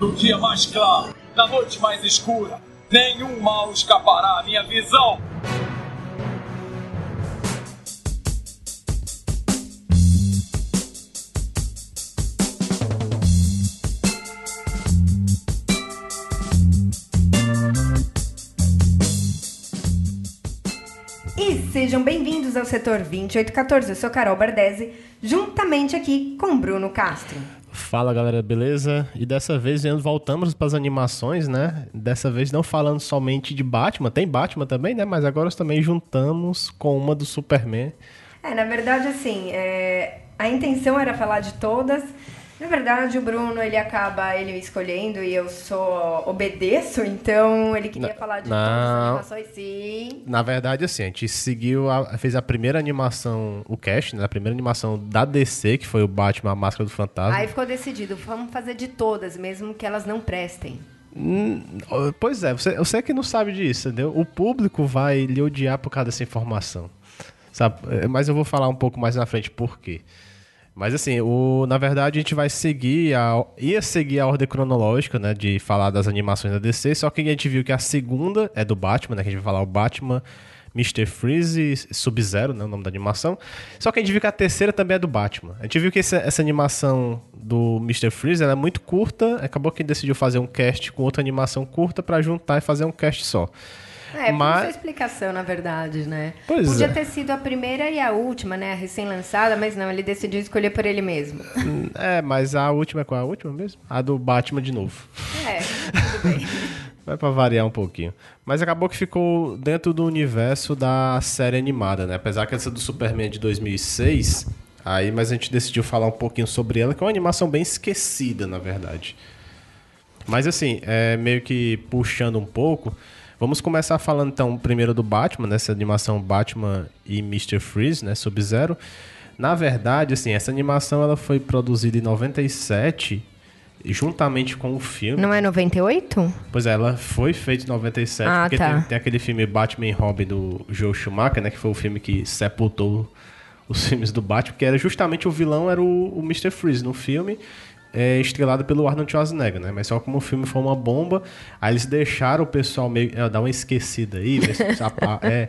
No dia mais claro, na noite mais escura, nenhum mal escapará à minha visão. Sejam bem-vindos ao setor 2814. Eu sou Carol Bardesi, juntamente aqui com Bruno Castro. Fala galera, beleza? E dessa vez voltamos para as animações, né? Dessa vez não falando somente de Batman, tem Batman também, né? Mas agora também juntamos com uma do Superman. É, na verdade, assim, é... a intenção era falar de todas, na verdade, o Bruno, ele acaba ele escolhendo e eu sou obedeço, então ele queria falar de não, todas as animações, sim. Na verdade, assim, a gente seguiu, a, fez a primeira animação, o cast, né? A primeira animação da DC, que foi o Batman, a Máscara do Fantasma. Aí ficou decidido, vamos fazer de todas, mesmo que elas não prestem. Hum, pois é, você, você é que não sabe disso, entendeu? O público vai lhe odiar por causa dessa informação. Sabe? É, mas eu vou falar um pouco mais na frente por quê. Mas assim, o, na verdade a gente vai seguir, a, ia seguir a ordem cronológica, né, de falar das animações da DC, só que a gente viu que a segunda é do Batman, né, que a gente vai falar o Batman, Mr. Freeze, Sub-Zero, né, o nome da animação. Só que a gente viu que a terceira também é do Batman. A gente viu que essa, essa animação do Mr. Freeze é muito curta, acabou que decidiu fazer um cast com outra animação curta para juntar e fazer um cast só. É, mas... foi explicação, na verdade, né? Pois Podia é. ter sido a primeira e a última, né? A recém-lançada, mas não, ele decidiu escolher por ele mesmo. É, mas a última é qual? A última mesmo? A do Batman de novo. É, tudo bem. Vai pra variar um pouquinho. Mas acabou que ficou dentro do universo da série animada, né? Apesar que essa do Superman é de 2006, aí, mas a gente decidiu falar um pouquinho sobre ela, que é uma animação bem esquecida, na verdade. Mas assim, é meio que puxando um pouco, Vamos começar falando então primeiro do Batman, nessa animação Batman e Mr. Freeze, né, Sub-Zero. Na verdade, assim, essa animação ela foi produzida em 97 juntamente com o filme. Não é 98? Pois é, ela foi feita em 97, ah, porque tá. tem, tem, aquele filme Batman e Robin do Joe Schumacher, né, que foi o filme que sepultou os filmes do Batman, que era justamente o vilão era o, o Mr. Freeze no filme é estrelado pelo Arnold Schwarzenegger, né? Mas só como o filme foi uma bomba, aí eles deixaram o pessoal meio é, dar uma esquecida aí, é,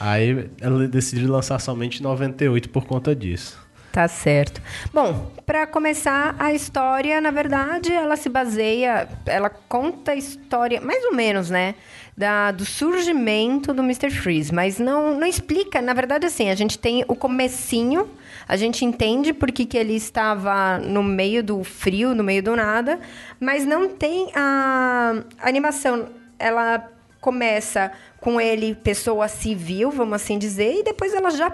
aí ela decidiu lançar somente em 98 por conta disso. Tá certo. Bom, para começar a história, na verdade, ela se baseia, ela conta a história, mais ou menos, né? Da, do surgimento do Mr. Freeze, mas não, não explica. Na verdade, assim, a gente tem o comecinho, a gente entende por que, que ele estava no meio do frio, no meio do nada, mas não tem a, a animação. Ela começa com ele pessoa civil, vamos assim dizer, e depois ela já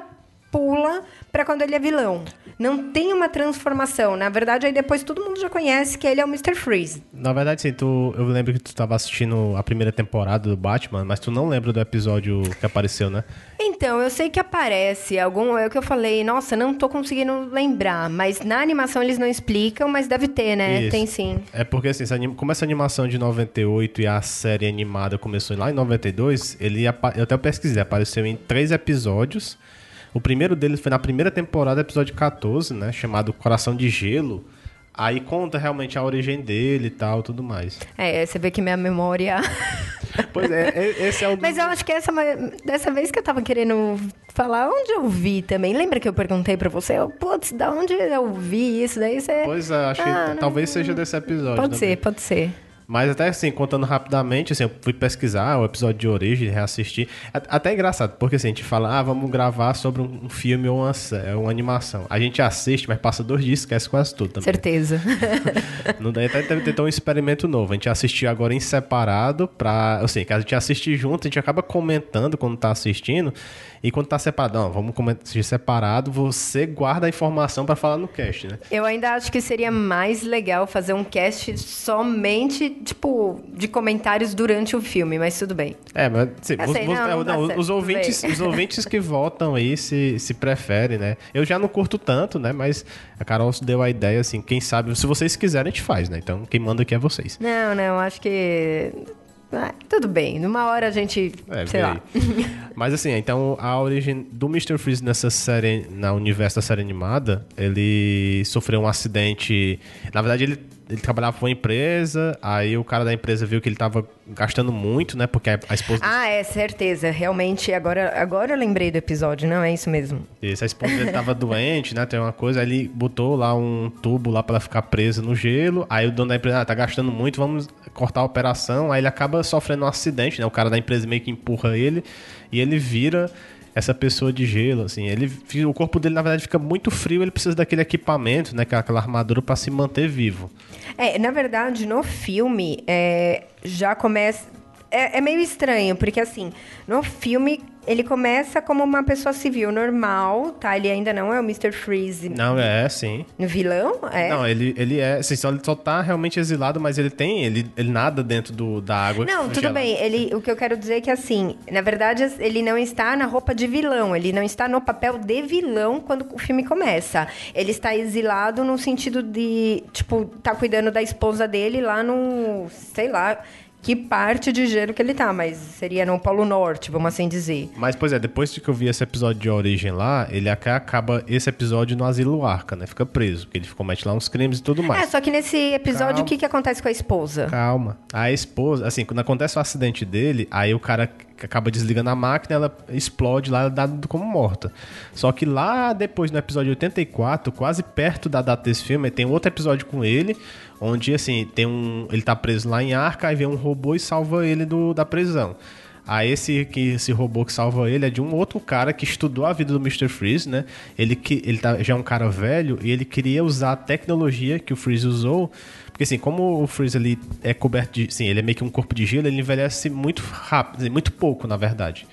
pula para quando ele é vilão. Não tem uma transformação. Na verdade, aí depois todo mundo já conhece que ele é o Mr. Freeze. Na verdade, sim, tu, eu lembro que tu estava assistindo a primeira temporada do Batman, mas tu não lembra do episódio que apareceu, né? Então, eu sei que aparece algum. É o que eu falei, nossa, não tô conseguindo lembrar. Mas na animação eles não explicam, mas deve ter, né? Isso. Tem sim. É porque, assim, como essa animação de 98 e a série animada começou lá em 92, ele, eu até pesquisei, apareceu em três episódios. O primeiro deles foi na primeira temporada, episódio 14, né? Chamado Coração de Gelo. Aí conta realmente a origem dele e tal, tudo mais. É, você vê que minha memória. Pois é, esse é o. Mas eu acho que essa dessa vez que eu tava querendo falar onde eu vi também. Lembra que eu perguntei para você? Putz, da onde eu vi isso daí? Você... Pois é, acho ah, que talvez seja desse episódio. Pode também. ser, pode ser. Mas até assim, contando rapidamente, assim, eu fui pesquisar o episódio de origem, reassistir. Até é engraçado, porque assim, a gente fala, ah, vamos gravar sobre um filme ou uma, uma animação. A gente assiste, mas passa dois dias, esquece quase tudo também. Certeza. Não daí até deve ter um experimento novo. A gente assistiu agora em separado pra. Assim, que a gente assiste junto, a gente acaba comentando quando tá assistindo. E quando tá separado, não, vamos assistir separado, você guarda a informação para falar no cast, né? Eu ainda acho que seria mais legal fazer um cast somente tipo, de comentários durante o filme, mas tudo bem. É, mas assim, os, sei, não, não, não, os, ouvintes, os ouvintes que votam aí se, se preferem, né? Eu já não curto tanto, né? Mas a Carol deu a ideia, assim, quem sabe, se vocês quiserem, a gente faz, né? Então, quem manda aqui é vocês. Não, não, acho que ah, tudo bem, numa hora a gente. É, sei lá. Mas assim, então a origem do Mr. Freeze nessa série, na universo da série animada, ele sofreu um acidente. Na verdade, ele ele trabalhava pra uma empresa, aí o cara da empresa viu que ele tava gastando muito, né? Porque a, a esposa. Ah, é, certeza. Realmente, agora, agora eu lembrei do episódio, não é isso mesmo. Isso, a esposa dele tava doente, né? Tem uma coisa, aí ele botou lá um tubo lá pra ela ficar presa no gelo. Aí o dono da empresa, ah, tá gastando muito, vamos cortar a operação. Aí ele acaba sofrendo um acidente, né? O cara da empresa meio que empurra ele e ele vira essa pessoa de gelo, assim. Ele, o corpo dele, na verdade, fica muito frio, ele precisa daquele equipamento, né? Aquela armadura para se manter vivo. É, na verdade, no filme, é, já começa. É, é, meio estranho, porque assim, no filme ele começa como uma pessoa civil normal, tá? Ele ainda não é o Mr. Freeze. Não, é, sim. No vilão? É. Não, ele, ele é. Assim, só, ele só tá realmente exilado, mas ele tem. Ele, ele nada dentro do, da água. Não, tudo bem. Ele, o que eu quero dizer é que, assim, na verdade, ele não está na roupa de vilão. Ele não está no papel de vilão quando o filme começa. Ele está exilado no sentido de, tipo, tá cuidando da esposa dele lá no. sei lá que parte de gelo que ele tá, mas seria no Polo Norte, vamos assim dizer. Mas, pois é, depois que eu vi esse episódio de origem lá, ele acaba esse episódio no asilo Arca, né? Fica preso, porque ele comete lá uns crimes e tudo mais. É, só que nesse episódio, Calma. o que, que acontece com a esposa? Calma. A esposa, assim, quando acontece o acidente dele, aí o cara acaba desligando a máquina, ela explode lá, dada como morta. Só que lá depois, no episódio 84, quase perto da data desse filme, tem outro episódio com ele, Onde, assim, tem um. Ele tá preso lá em Arca, aí vem um robô e salva ele do, da prisão. Aí esse, que, esse robô que salva ele é de um outro cara que estudou a vida do Mr. Freeze, né? Ele, que, ele tá, já é um cara velho e ele queria usar a tecnologia que o Freeze usou. Porque assim, como o Freeze ele é coberto de. Sim, ele é meio que um corpo de gelo, ele envelhece muito rápido, muito pouco, na verdade.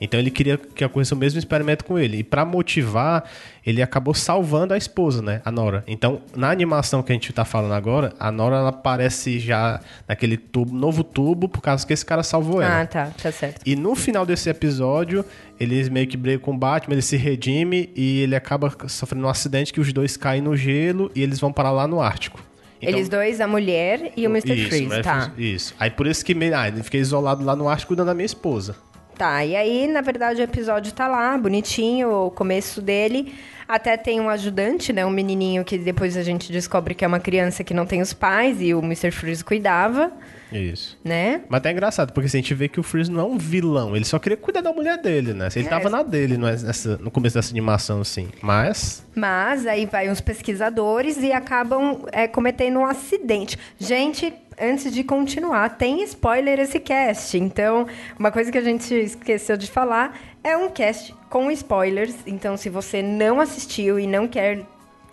Então ele queria que acontecesse o mesmo experimento com ele. E para motivar, ele acabou salvando a esposa, né? A Nora. Então, na animação que a gente tá falando agora, a Nora ela aparece já naquele tubo, novo tubo, por causa que esse cara salvou ela. Ah, tá, tá certo. E no final desse episódio, eles meio que brigam com o Batman, ele se redime e ele acaba sofrendo um acidente que os dois caem no gelo e eles vão parar lá no Ártico. Então, Eles dois, a mulher e o Mr. Isso, Freeze, tá? Isso. Aí por isso que ah, ele fiquei isolado lá no Ártico cuidando da minha esposa. Tá, e aí, na verdade, o episódio tá lá, bonitinho, o começo dele. Até tem um ajudante, né? Um menininho que depois a gente descobre que é uma criança que não tem os pais e o Mr. Freeze cuidava. Isso. Né? Mas até é engraçado, porque assim, a gente vê que o Freeze não é um vilão, ele só queria cuidar da mulher dele, né? Ele é. tava na dele nessa, no começo dessa animação, assim. Mas. Mas aí vai uns pesquisadores e acabam é, cometendo um acidente. Gente, antes de continuar, tem spoiler esse cast. Então, uma coisa que a gente esqueceu de falar é um cast com spoilers. Então, se você não assistiu e não quer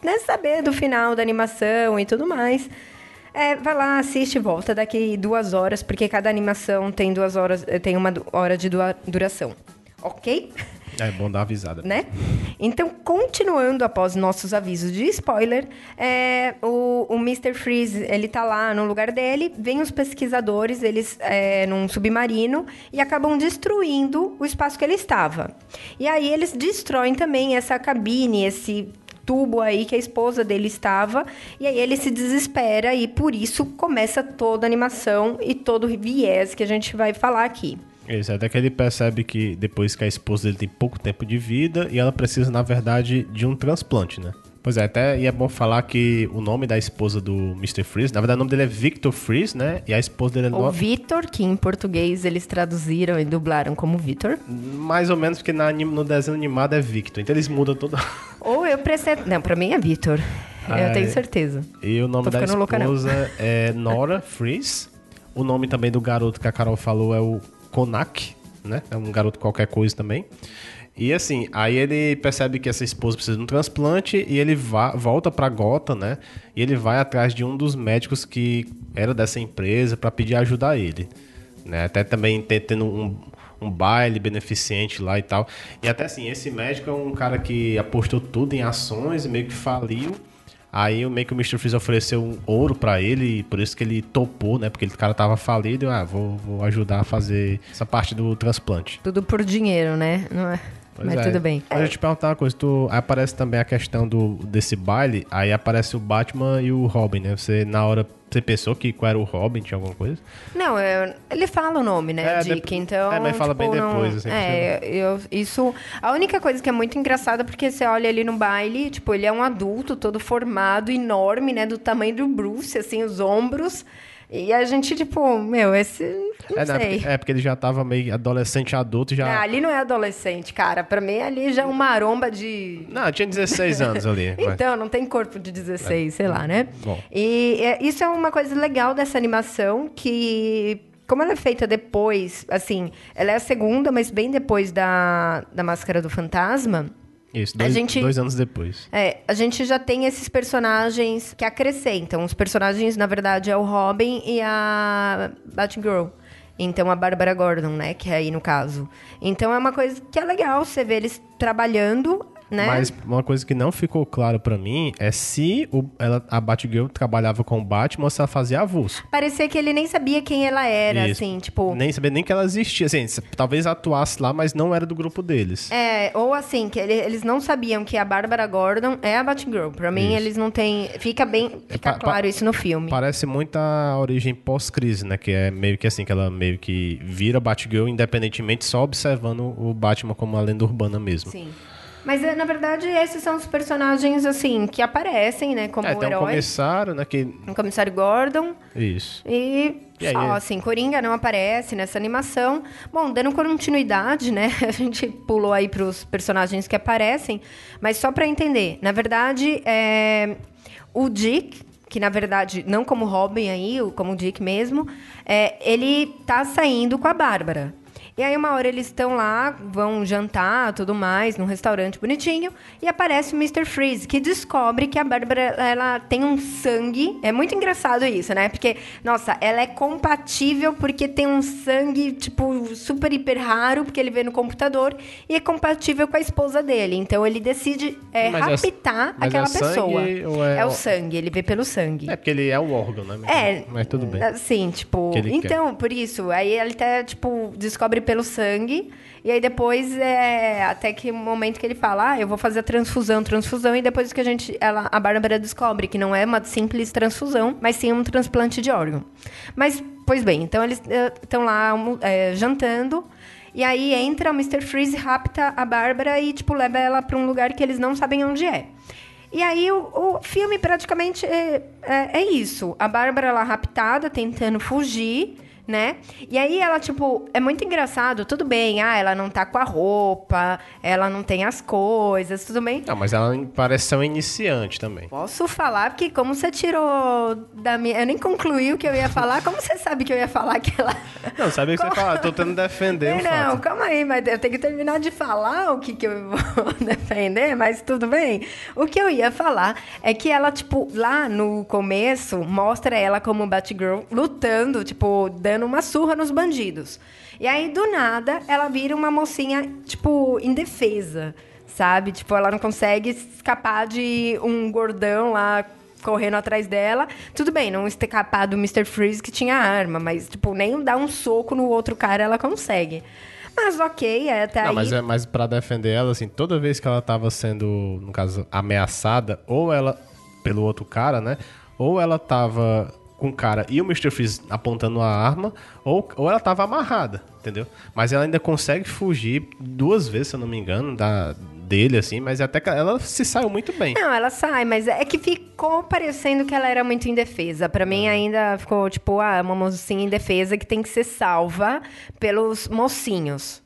né, saber do final da animação e tudo mais, é, vai lá, assiste e volta daqui duas horas, porque cada animação tem duas horas, tem uma hora de duração. Ok? É bom dar avisada. Né? Então, continuando após nossos avisos de spoiler, é, o, o Mr. Freeze, ele tá lá no lugar dele, vem os pesquisadores, eles é, num submarino, e acabam destruindo o espaço que ele estava. E aí eles destroem também essa cabine, esse tubo aí que a esposa dele estava, e aí ele se desespera e por isso começa toda a animação e todo o viés que a gente vai falar aqui. Isso, até que ele percebe que depois que a esposa dele tem pouco tempo de vida e ela precisa, na verdade, de um transplante, né? Pois é, até e é bom falar que o nome da esposa do Mr. Freeze, na verdade o nome dele é Victor Freeze, né? E a esposa dele é... O Victor, que em português eles traduziram e dublaram como Victor. Mais ou menos, porque na, no desenho animado é Victor, então eles mudam todo... Ou eu prestei... Não, pra mim é Victor, eu tenho certeza. E o nome da esposa louca, é Nora Freeze. O nome também do garoto que a Carol falou é o Konak, né? É um garoto qualquer coisa também. E assim, aí ele percebe que essa esposa precisa de um transplante e ele volta para Gota, né? E ele vai atrás de um dos médicos que era dessa empresa para pedir ajuda a ele, né? Até também tendo um, um baile beneficente lá e tal. E até assim, esse médico é um cara que apostou tudo em ações e meio que faliu. Aí meio que o Mr. Freeze ofereceu um ouro para ele, e por isso que ele topou, né? Porque o cara tava falido ah, vou, vou ajudar a fazer essa parte do transplante. Tudo por dinheiro, né? Não é? Pois Mas é. tudo bem. Mas eu te perguntar uma coisa, tu, aparece também a questão do, desse baile, aí aparece o Batman e o Robin, né? Você na hora Você pensou que qual era o Robin, tinha alguma coisa? Não, é, ele fala o nome, né, É, Dick, então... é, mas fala bem não- depois, assim, É, eu, isso... A única coisa que é muito engraçada, porque você olha ele no baile, tipo, ele é um adulto, todo formado, enorme, né, do tamanho do Bruce, assim, os ombros... E a gente, tipo, meu, esse... Não é, né, sei. porque, é, porque ele já tava meio adolescente adulto já. Ah, ali não é adolescente, cara. Pra mim, ali já é uma maromba de... Não, tinha 16 anos ali. mas- Então, não tem corpo de 16, sei lá, né? Bom. E é, isso é uma coisa legal dessa animação, que... Como ela é feita depois, assim, ela é a segunda, mas bem depois da, da Máscara do Fantasma... Isso, dois, gente- dois anos depois. É, a gente já tem esses personagens que acrescentam. Os personagens, na verdade, é o Robin e a Batgirl. Então, a Bárbara Gordon, né? Que é aí no caso. Então, é uma coisa que é legal você ver eles trabalhando, né? Mas uma coisa que não ficou claro pra mim é se o, ela, a Batgirl trabalhava com o Batman ou se ela fazia avulso. Parecia que ele nem sabia quem ela era, Isso. assim, tipo... Nem sabia nem que ela existia. Assim, talvez atuasse lá, mas não era do grupo deles. É, ou assim, que ele- eles não sabiam que a Bárbara Gordon é a Batgirl. Pra mim, Isso. eles não têm... Fica bem... Fica pa- pa- claro isso no filme. Parece muito a origem pós-crise, né? Que é meio que assim, que ela meio que vira Batgirl independentemente, só observando o Batman como uma lenda urbana mesmo. Sim. Mas, é, na verdade, esses são os personagens, assim, que aparecem, né? Como É, tem um herói. comissário, né? Que... O comissário Gordon. Isso. E, E só, assim, Coringa não aparece nessa animação. Bom, dando continuidade, né? A gente pulou aí pros personagens que aparecem. Mas só pra entender. Na verdade, é... o Dick, que na verdade, não como Robin aí, como o Dick mesmo, é, ele tá saindo com a Bárbara. E aí, uma hora eles estão lá, vão jantar, tudo mais, num restaurante bonitinho, e aparece o Mr. Freeze, que descobre que a Bárbara, ela tem um sangue. É muito engraçado isso, né? Porque, nossa, ela é compatível porque tem um sangue, tipo, super hiper raro, porque ele vê no computador, e é compatível com a esposa dele. Então, ele decide é, é- raptar mas aquela é pessoa. ou é- o sangue, ele vê pelo sangue. É porque ele é o órgão, né? É. Mas tudo bem. Assim, tipo. Então, por isso. Aí ele até, tipo, descobre pelo sangue. E aí depois, é, até que o momento que ele fala, ah, eu vou fazer a transfusão, transfusão. E depois que a gente. Ela, a Bárbara descobre que não é uma simples transfusão, mas sim um transplante de órgão. Mas, pois bem, então eles estão lá é, jantando. E aí entra o Mr. Freeze, rapta a Bárbara e, tipo, leva ela pra um lugar que eles não sabem onde é. E aí o, o filme praticamente é, é, é isso. A Bárbara lá raptada, tentando fugir, né? E aí ela, tipo, é muito engraçado, tudo bem, ah, ela não tá com a roupa, ela não tem as coisas, tudo bem. Não, mas ela parece ser um iniciante também. Posso falar porque como você tirou da minha. Eu nem concluí o que eu ia falar, como você sabe que eu ia falar que ela. Não, sabia o que você fala, tô tentando defender o não, fato. calma aí, mas eu tenho que terminar de falar o que, que eu vou defender, mas tudo bem. O que eu ia falar é que ela, tipo, lá no começo, mostra ela como Batgirl lutando, tipo, dando uma surra nos bandidos. E aí, do nada, ela vira uma mocinha, tipo, indefesa, sabe? Tipo, ela não consegue escapar de um gordão lá correndo atrás dela. Tudo bem, não escapar do Mr. Freeze que tinha arma, mas, tipo, nem dar um soco no outro cara ela consegue. Mas ok, é até Não, aí. mas, é, mas pra defender ela, assim, toda vez que ela tava sendo, no caso, ameaçada, ou ela, pelo outro cara, né? Ou ela tava com o cara e o Mr. Freeze apontando a arma, ou, ou ela tava amarrada, entendeu? Mas ela ainda consegue fugir duas vezes, se eu não me engano, da, dele, assim, mas até que ela se saiu muito bem. Não, ela sai, mas é que ficou parecendo que ela era muito indefesa. Pra É. mim ainda ficou tipo, ah, uma mocinha indefesa que tem que ser salva pelos mocinhos.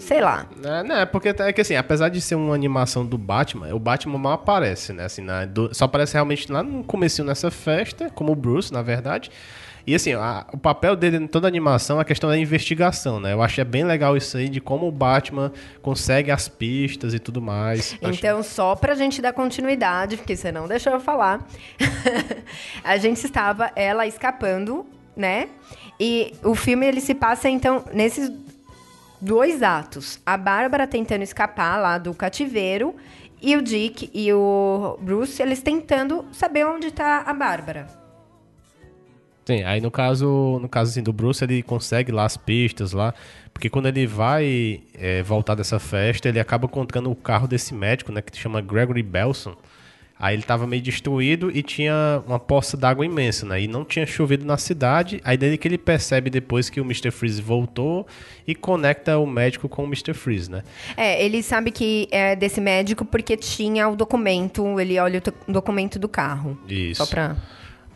Sei lá. É, né, porque é que assim, apesar de ser uma animação do Batman, o Batman mal aparece, né? Assim, na- do- só aparece realmente lá no comecinho nessa festa, como o Bruce, na verdade. E assim, a- o papel dele em toda a animação é a questão da investigação, né? Eu achei bem legal isso aí, de como o Batman consegue as pistas e tudo mais. Eu achei- Então, só pra gente dar continuidade, porque você não deixou eu falar, a gente estava ela escapando, né? E o filme ele se passa então nesses dois atos. A Bárbara tentando escapar lá do cativeiro e o Dick e o Bruce eles tentando saber onde tá a Bárbara. Sim, aí no caso, no caso assim, do Bruce, ele consegue lá as pistas lá, porque quando ele vai é, voltar dessa festa, ele acaba encontrando o carro desse médico, né, que se chama Gregory Belson. Aí ele tava meio destruído e tinha uma poça d'água imensa, né? E não tinha chovido na cidade. Aí daí que ele percebe depois que o Mr. Freeze voltou e conecta o médico com o Mr. Freeze, né? É, ele sabe que é desse médico porque tinha o documento, ele olha o to- documento do carro. Isso. Só pra.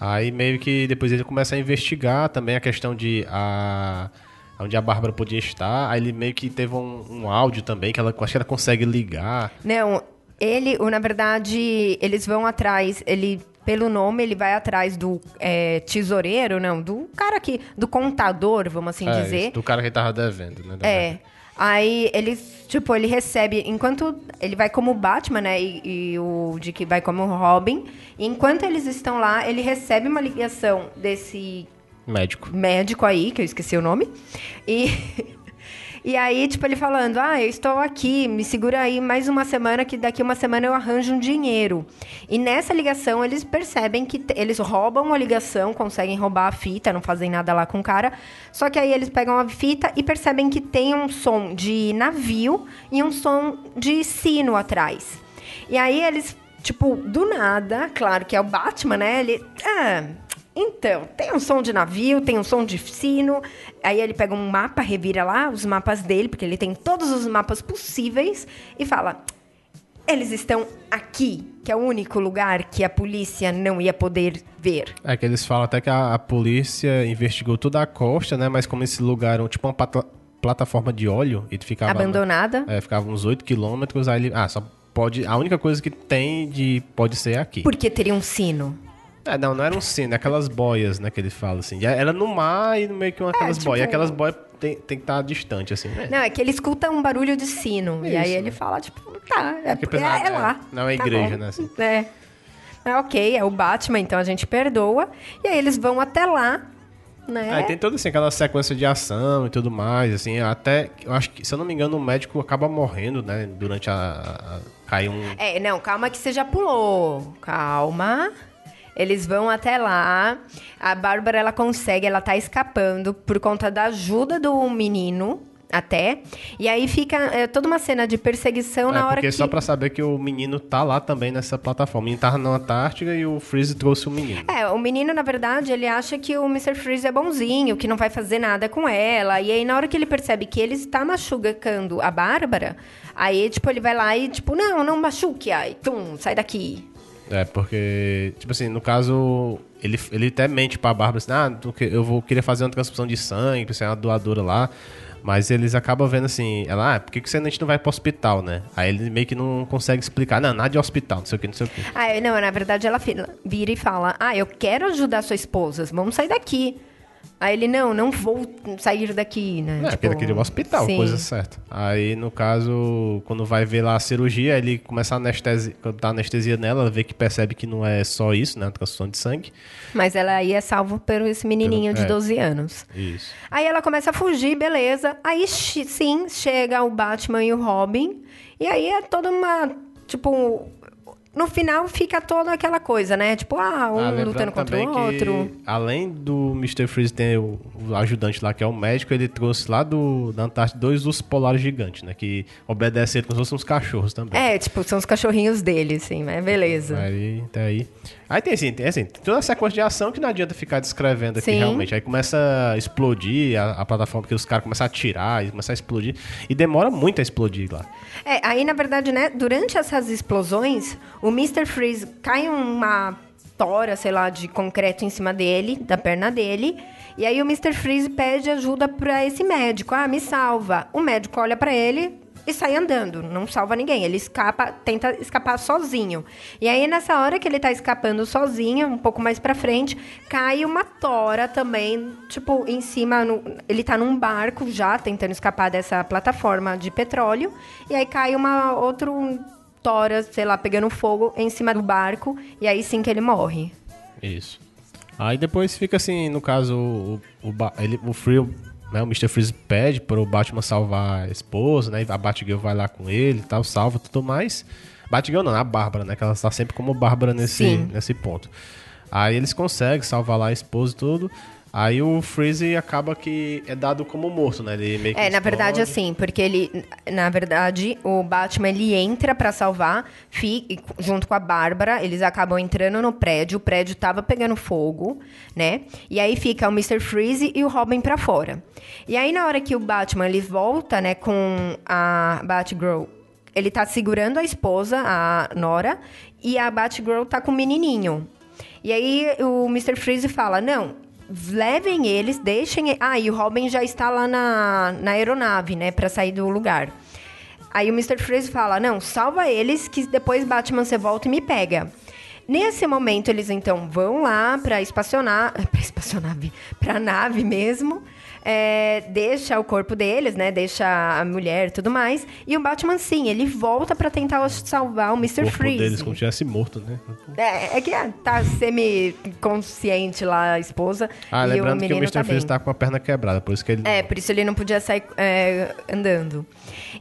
Aí meio que depois ele começa a investigar também a questão de a onde a Bárbara podia estar. Aí ele meio que teve um, um áudio também que ela acho que ela consegue ligar. Não, ele, na verdade, eles vão atrás, ele. Pelo nome, ele vai atrás do é, tesoureiro, não, do cara que. do contador, vamos assim É, dizer. isso, do cara que tava devendo, né? da É. Aí ele, tipo, ele recebe, enquanto ele vai como Batman, né? E, e o Dick vai como Robin. E enquanto eles estão lá, ele recebe uma ligação desse Médico. médico aí, que eu esqueci o nome. E, e aí, tipo, ele falando: Ah, eu estou aqui, me segura aí mais uma semana, que daqui uma semana eu arranjo um dinheiro. E nessa ligação, eles percebem que eles roubam a ligação, conseguem roubar a fita, não fazem nada lá com o cara. Só que aí eles pegam a fita e percebem que tem um som de navio e um som de sino atrás. E aí eles, tipo, do nada, claro que é o Batman, né? Ele. Ah, então, tem um som de navio, tem um som de sino. Aí ele pega um mapa, revira lá os mapas dele, porque ele tem todos os mapas possíveis, e fala: eles estão aqui, que é o único lugar que a polícia não ia poder ver. É que eles falam até que a, a polícia investigou toda a costa, né? Mas como esse lugar era um- tipo uma plataforma de óleo e ficava Abandonada. É, ficava uns 8 quilômetros, aí ele. Ah, só pode. A única coisa que tem de. pode ser aqui. Porque teria um sino. É, não, não era um sino, é aquelas boias, né, que ele fala assim. Era no mar e no meio que uma, aquelas tipo- boias. E aquelas boias tem, tem que estar distante, assim, né? Não, é que ele escuta um barulho de sino. e aí Isso, ele fala, tipo, tá, é, Porque é, é lá. não é Tá igreja, bom. né, assim. É. É ok, é o Batman, então a gente perdoa. E aí eles vão até lá, né? Aí tem toda assim, aquela sequência de ação e tudo mais, assim, até. Eu acho que, se eu não me engano, o médico acaba morrendo, né? Durante a. a- a- cai um. É, não, calma que você já pulou. Calma. Eles vão até lá. A Bárbara, ela consegue, ela tá escapando por conta da ajuda do menino, até. E aí fica é, toda uma cena de perseguição É, na hora porque que... só pra saber que o menino tá lá também nessa plataforma. O menino tava na Antártica e o Freeze trouxe o menino. É, o menino, na verdade, ele acha que o Mr. Freeze é bonzinho, que não vai fazer nada com ela. E aí, na hora que ele percebe que ele está machucando a Bárbara, aí, tipo, ele vai lá e, tipo, não, não machuque, aí, tum, sai daqui. É, porque, tipo assim, no caso, ele, ele até mente pra Bárbara assim, ah, eu vou querer fazer uma transfusão de sangue, pra ser uma doadora lá. Mas eles acabam vendo assim, ela, ah, por que, que você, a gente não vai pro hospital, né? Aí ele meio que não consegue explicar, não, nada de hospital, não sei o que, não sei o que. Ah, não, na verdade, ela vira e fala, ah, eu quero ajudar sua esposa, vamos sair daqui. Aí ele, não, não vou sair daqui, né? É, porque ele queria o hospital, sim. coisa certa. Aí, no caso, quando vai ver lá a cirurgia, ele começa a anestesia, tá anestesia nela, ela vê que percebe que não é só isso, né? A transfusão de sangue. Mas ela aí é salva por esse menininho Pelo- de é. 12 anos. Isso. Aí ela começa a fugir, beleza. Aí sim, chega o Batman e o Robin. E aí é toda uma. Tipo. No final fica toda aquela coisa, né? Tipo, ah, um Ah, lutando contra o outro. que, além do Mr. Freeze ter o, o ajudante lá, que é o médico, ele trouxe lá do, da Antártida dois ursos polares gigantes, né? Que obedecem ele como se fossem uns cachorros também. É, tipo, são os cachorrinhos dele, sim, mas beleza. Aí, até aí. Aí tem assim, tem assim, tem toda a sequência de ação que não adianta ficar descrevendo aqui Sim. realmente. Aí começa a explodir a, a plataforma, porque os caras começam a atirar e começam a explodir. E demora muito a explodir lá. É, aí na verdade, né, durante essas explosões, o Mr. Freeze cai uma tora, sei lá, de concreto em cima dele, da perna dele. E aí o Mr. Freeze pede ajuda pra esse médico. Ah, me salva. O médico olha pra ele e sai andando, não salva ninguém. Ele escapa, tenta escapar sozinho. E aí nessa hora que ele tá escapando sozinho, um pouco mais pra frente, cai uma tora também, tipo, em cima, no- ele tá num barco já tentando escapar dessa plataforma de petróleo, e aí cai uma outro tora, sei lá, pegando fogo em cima do barco, e aí sim que ele morre. Isso. Aí depois fica assim, no caso, o, o, ele, o Free, né, o Mr. Freeze pede pro Batman salvar a esposa, né? A Batgirl vai lá com ele e tal, salva tudo mais. Batgirl não, a Bárbara, né? Que ela está sempre como Bárbara nesse, Sim. nesse ponto. Aí eles conseguem salvar lá a esposa e tudo. Aí o Freeze acaba que é dado como morto, né? Ele meio que É, na verdade, assim, porque ele, na verdade, o Batman ele entra pra salvar, fi, junto com a Bárbara, eles acabam entrando no prédio, o prédio tava pegando fogo, né? E aí fica o Mr. Freeze e o Robin pra fora. E aí na hora que o Batman ele volta, né, com a Batgirl, ele tá segurando a esposa, a Nora, e a Batgirl tá com o menininho. E aí o Mr. Freeze fala: "Não, levem eles, deixem. Ah, e o Robin já está lá na, na aeronave, né, Pra sair do lugar. Aí o Mr. Freeze fala: Não, salva eles, que depois Batman você volta e me pega. Nesse momento, eles então vão lá pra espacionar. Pra espaçonave. Pra nave mesmo. É, deixa o corpo deles, né? Deixa a mulher e tudo mais. E o Batman, sim, ele volta pra tentar salvar o O Mr. corpo Freeze. deles como se tivesse morto, né? É, é que ah, tá semi-consciente lá a esposa. Ah, e lembrando o que o Mr. tá Freeze tá com a perna quebrada, por isso que ele. É, por isso ele não podia sair é, andando.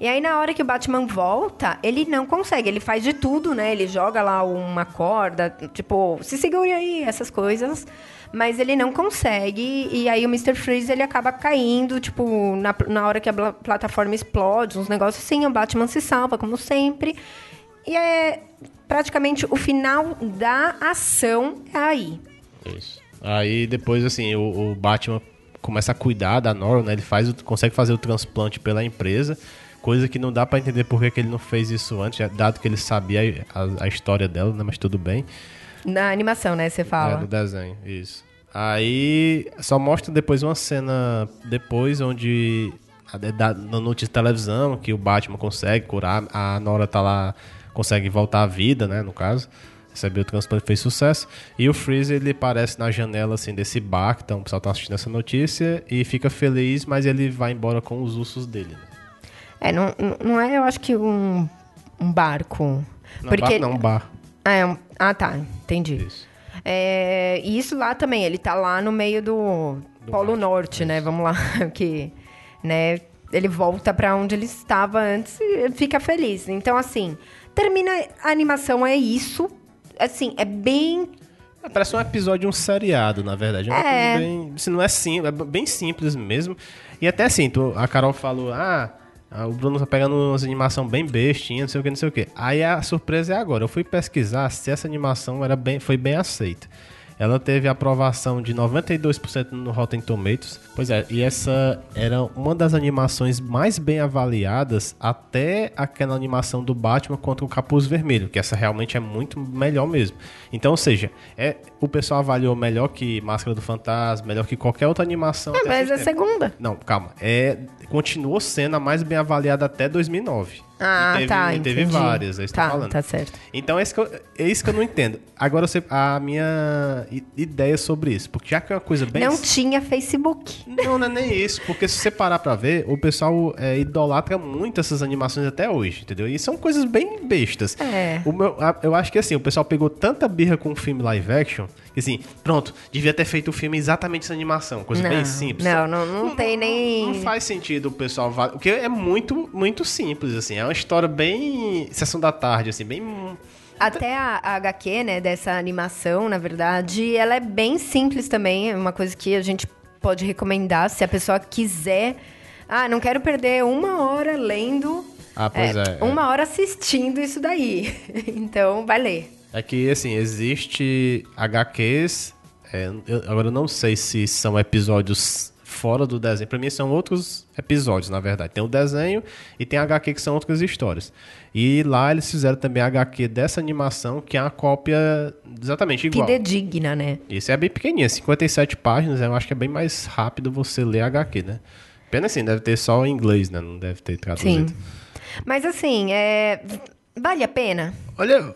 E aí, na hora que o Batman volta, ele não consegue. Ele faz de tudo, né? Ele joga lá uma corda, tipo, se segure aí, essas coisas. Mas ele não consegue. E aí o Mr. Freeze, ele acaba caindo, tipo, na, na hora que a plataforma explode, uns negócios assim. O Batman se salva, como sempre. E é praticamente o final da ação é aí. Isso. Aí depois, assim, o, o Batman começa a cuidar da Nora, né? Ele faz, consegue fazer o transplante pela empresa, coisa que não dá pra entender por que, ele não fez isso antes, dado que ele sabia a, a história dela, né? Mas tudo bem. Na animação, né? Você É, fala. no desenho, isso. Aí só mostra depois uma cena depois onde na notícia de televisão que o Batman consegue curar, a Nora tá lá, consegue voltar à vida, né, no caso. Recebeu o transplante, fez sucesso. E o Freeze, ele aparece na janela, assim, desse bar, que então, o pessoal tá assistindo essa notícia, e fica feliz, mas ele vai embora com os ursos dele, né? É, não, não- é, eu acho que um, um barco. Não, Porque, bar, não, bar. Ah, é um- ah, tá, entendi. Isso. É, e isso lá também, ele tá lá no meio do, Do Polo mar, Norte, né? Vamos lá, que, né? Ele volta pra onde ele estava antes e fica feliz. Então, assim, termina a animação, é isso. Assim, é bem Parece um episódio um seriado, na verdade. É É. bem. Assim, não é simples, é bem simples mesmo. E até assim, tu- a Carol falou, ah, ah, o Bruno tá pegando umas animação bem bestinha, não sei o que, não sei o que. Aí a surpresa é agora. Eu fui pesquisar se essa animação era bem, foi bem aceita. Ela teve aprovação de 92% no Rotten Tomatoes. Pois é, e essa era uma das animações mais bem avaliadas até aquela animação do Batman contra o Capuz Vermelho, que essa realmente é muito melhor mesmo. Então, ou seja, é, o pessoal avaliou melhor que Máscara do Fantasma, melhor que qualquer outra animação. Até mas é tempo. segunda. Não, calma. É, continuou sendo a mais bem avaliada até 2009. Ah, teve, tá, e teve entendi. várias, é isso que eu Tá, falando. tá certo. Então é isso que eu, é isso que eu não entendo. Agora você, a minha ideia sobre isso, porque já que é uma coisa bem Não tinha Facebook. não, não é nem isso, porque se você parar pra ver, o pessoal é, idolatra muito essas animações até hoje, entendeu? E são coisas bem bestas. É. O meu, a- eu acho que assim, o pessoal pegou tanta birra com o filme live action, que assim, pronto, devia ter feito o filme exatamente essa animação, coisa Não, bem simples. não, não, não tem nem- Não faz sentido o pessoal. Porque é muito, muito simples, assim. É uma história bem. Sessão da tarde, assim, bem. Até a, a HQ, né, dessa animação, na verdade, ela é bem simples também. É uma coisa que a gente pode recomendar se a pessoa quiser. Ah, não quero perder uma hora lendo. Ah, pois é, é. Uma hora assistindo isso daí. então, vai ler. É que, assim, existe HQs. é, eu- agora eu não sei se são episódios fora do desenho. Pra mim são outros episódios, na verdade. Tem o desenho e tem HQ que são outras histórias. E lá eles fizeram também a HQ dessa animação, que é uma cópia exatamente igual. Fidedigna, né? Isso é bem pequenininha, 57 páginas. Eu acho que é bem mais rápido você ler a HQ, né? Pena assim, deve ter só em inglês, né? Não deve ter traduzido. Sim. Mas assim, é... vale a pena? Olha,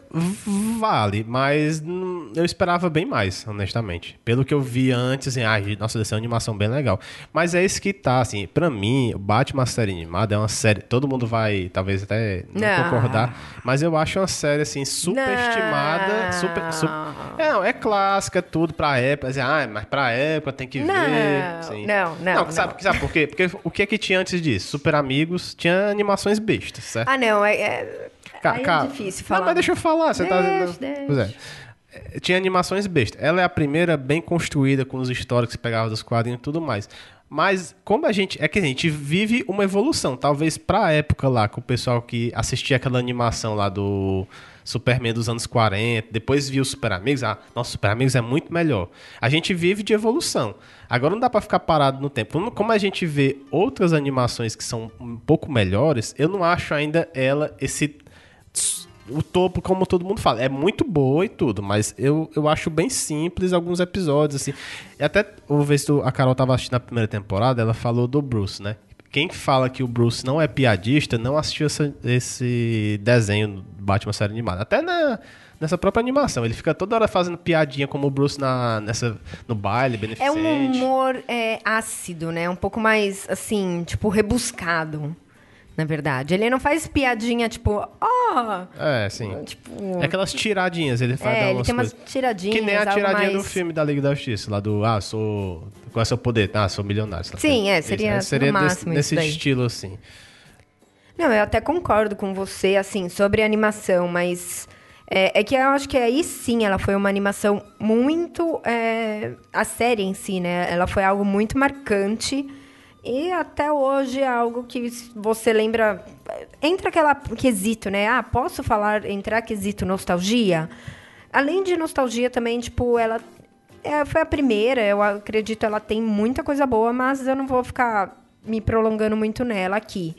vale, mas hum, eu esperava bem mais, honestamente. Pelo que eu vi antes, assim, ai, nossa, essa é uma animação bem legal. Mas é isso que tá, assim, pra mim, o Batman série animada é uma série, todo mundo vai, talvez até não, Não. concordar, mas eu acho uma série, assim, superestimada, super, super- é, não, é clássica, tudo pra época, assim, ah, mas pra época tem que Não, ver. assim. não, não, sabe, não. sabe por quê? Porque o que é que tinha antes disso? Super Amigos, tinha animações bestas, certo? Ah, não, é... é... Ca- ca- é difícil Não, falar. mas deixa eu falar. Você tá Deixa, dizendo... deixa. Pois é. tinha animações bestas. Ela é a primeira bem construída com os históricos que pegava dos quadrinhos e tudo mais. Mas como a gente. É que a gente vive uma evolução. Talvez pra época lá, com o pessoal que assistia aquela animação lá do Superman dos anos 40, depois viu Super Amigos. Ah, nossa, Super Amigos é muito melhor. A gente vive de evolução. Agora não dá pra ficar parado no tempo. Como- Como a gente vê outras animações que são um pouco melhores, eu não acho ainda ela esse o topo, como todo mundo fala. É muito boa e tudo, mas eu, eu acho bem simples alguns episódios, assim. E até uma vez a Carol tava assistindo a primeira temporada, ela falou do Bruce, né? Quem fala que o Bruce não é piadista, não assistiu essa- esse desenho do Batman série animada. Até na, nessa própria animação. Ele fica toda hora fazendo piadinha como o Bruce na, nessa, no baile, É beneficente. um humor é, ácido, né? Um pouco mais, assim, tipo, rebuscado, na verdade. Ele não faz piadinha, tipo, ó... É, sim. tipo... É aquelas tiradinhas, ele faz É, ele tem umas coisas. tiradinhas, Que nem a tiradinha do mais- filme da Liga da Justiça, lá do Ah, sou. Qual é o seu poder? Ah, sou milionário. Sim, é, Isso, seria né? seria no desse, nesse estilo, assim. Não, eu até concordo com você, assim, sobre a animação, mas é, é que eu acho que aí sim ela foi uma animação muito. é, a série em si, né? Ela foi algo muito marcante. E até hoje é algo que você lembra. Entra aquela quesito, né? Ah, posso falar, entrar quesito nostalgia? Além de nostalgia também, tipo, ela é, foi a primeira, eu acredito ela tem muita coisa boa, mas eu não vou ficar me prolongando muito nela aqui,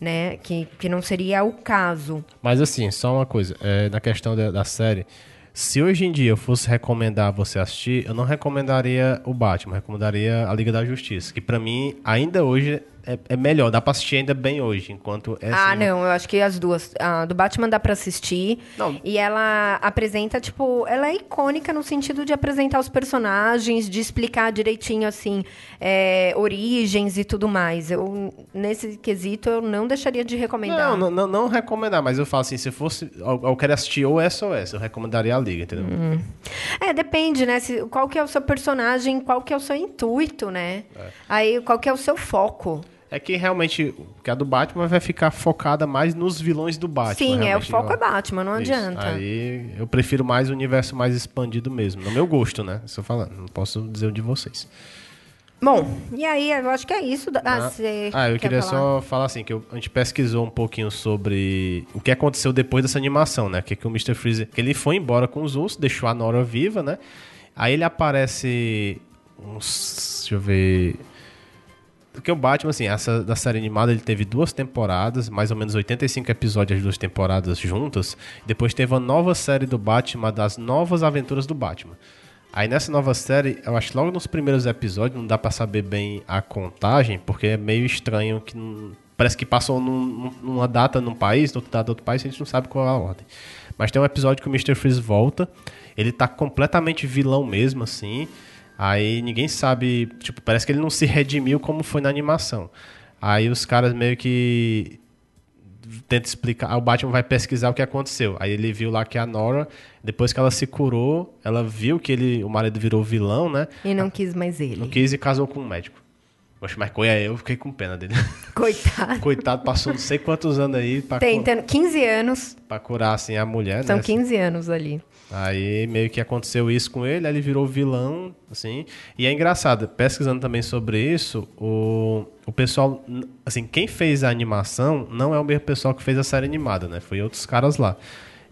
né? Que, que não seria o caso. Mas assim, só uma coisa, é, na questão da, da série, se hoje em dia eu fosse recomendar você assistir, eu não recomendaria o Batman, recomendaria a Liga da Justiça, que pra mim, ainda hoje, é, é melhor, dá pra assistir ainda bem hoje, enquanto essa... Ah, não, eu acho que as duas. A do Batman dá pra assistir. Não. E ela apresenta, tipo, ela é icônica no sentido de apresentar os personagens, de explicar direitinho, assim, é, origens e tudo mais. Eu, nesse quesito, eu não deixaria de recomendar. Não, não, não, não recomendar, mas eu falo assim, se fosse, eu, eu quero assistir ou essa ou essa, eu recomendaria a Liga, entendeu? Hum. É, depende, né? Se, qual que é o seu personagem, qual que é o seu intuito, né? Aí, qual que é o seu foco? É que realmente, que a do Batman vai ficar focada mais nos vilões do Batman. Sim, é, o foco é Batman, não Isso. adianta. Aí eu prefiro mais o universo mais expandido mesmo. No meu gosto, né? Estou falando. Não posso dizer o de vocês. Bom, e aí, eu acho que é isso. Ah, Ah, você ah, eu quer queria falar? só falar assim, que eu- a gente pesquisou um pouquinho sobre o que aconteceu depois dessa animação, né? Que, que o Mr. Freeze, que ele foi embora com os ursos, deixou a Nora viva, né? Aí ele aparece uns, deixa eu ver... Porque o Batman, assim, essa da série animada, ele teve duas temporadas, mais ou menos 85 episódios, as duas temporadas juntas. Depois teve a nova série do Batman, das novas aventuras do Batman. Aí nessa nova série, eu acho que logo nos primeiros episódios, não dá pra saber bem a contagem, porque é meio estranho que não- parece que passou num- numa data num país, outra data outro país, a gente não sabe qual é a ordem. Mas tem um episódio que o Mr. Freeze volta, ele tá completamente vilão mesmo, assim. Aí ninguém sabe, tipo, parece que ele não se redimiu como foi na animação. Aí os caras meio que tenta explicar. O Batman vai pesquisar o que aconteceu. Aí ele viu lá que a Nora, depois que ela se curou, ela viu que ele, o marido virou vilão, né? E não quis mais ele. Não quis e casou com um médico. Poxa, mas coia eu fiquei com pena dele. Coitado. Coitado, passou não sei quantos anos aí pra, Tentando. 15 anos. pra curar assim a mulher, São né? 15 anos ali. Aí meio que aconteceu isso com ele, aí ele virou vilão, assim. E é engraçado, pesquisando também sobre isso, o, o pessoal, assim, quem fez a animação não é o mesmo pessoal que fez a série animada, né? Foi outros caras lá.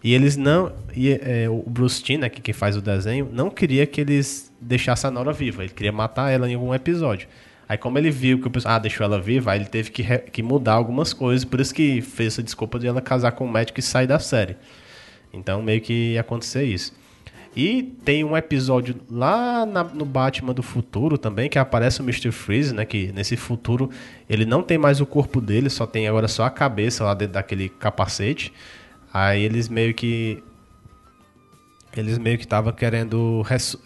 E eles não. E, é, o Bruce Timm, né, que quem faz o desenho, não queria que eles deixassem a Nora viva. Ele queria matar ela em algum episódio. Aí, como ele viu que o pessoal ah, deixou ela viva, aí ele teve que, que mudar algumas coisas. Por isso que fez essa desculpa de ela casar com o médico e sair da série. Então, meio que ia acontecer isso. E tem um episódio lá na- no Batman do futuro também, que aparece o Mr. Freeze, né? Que nesse futuro ele não tem mais o corpo dele, só tem agora só a cabeça lá dentro daquele capacete. Aí eles meio que. Eles meio que estavam querendo. ressu-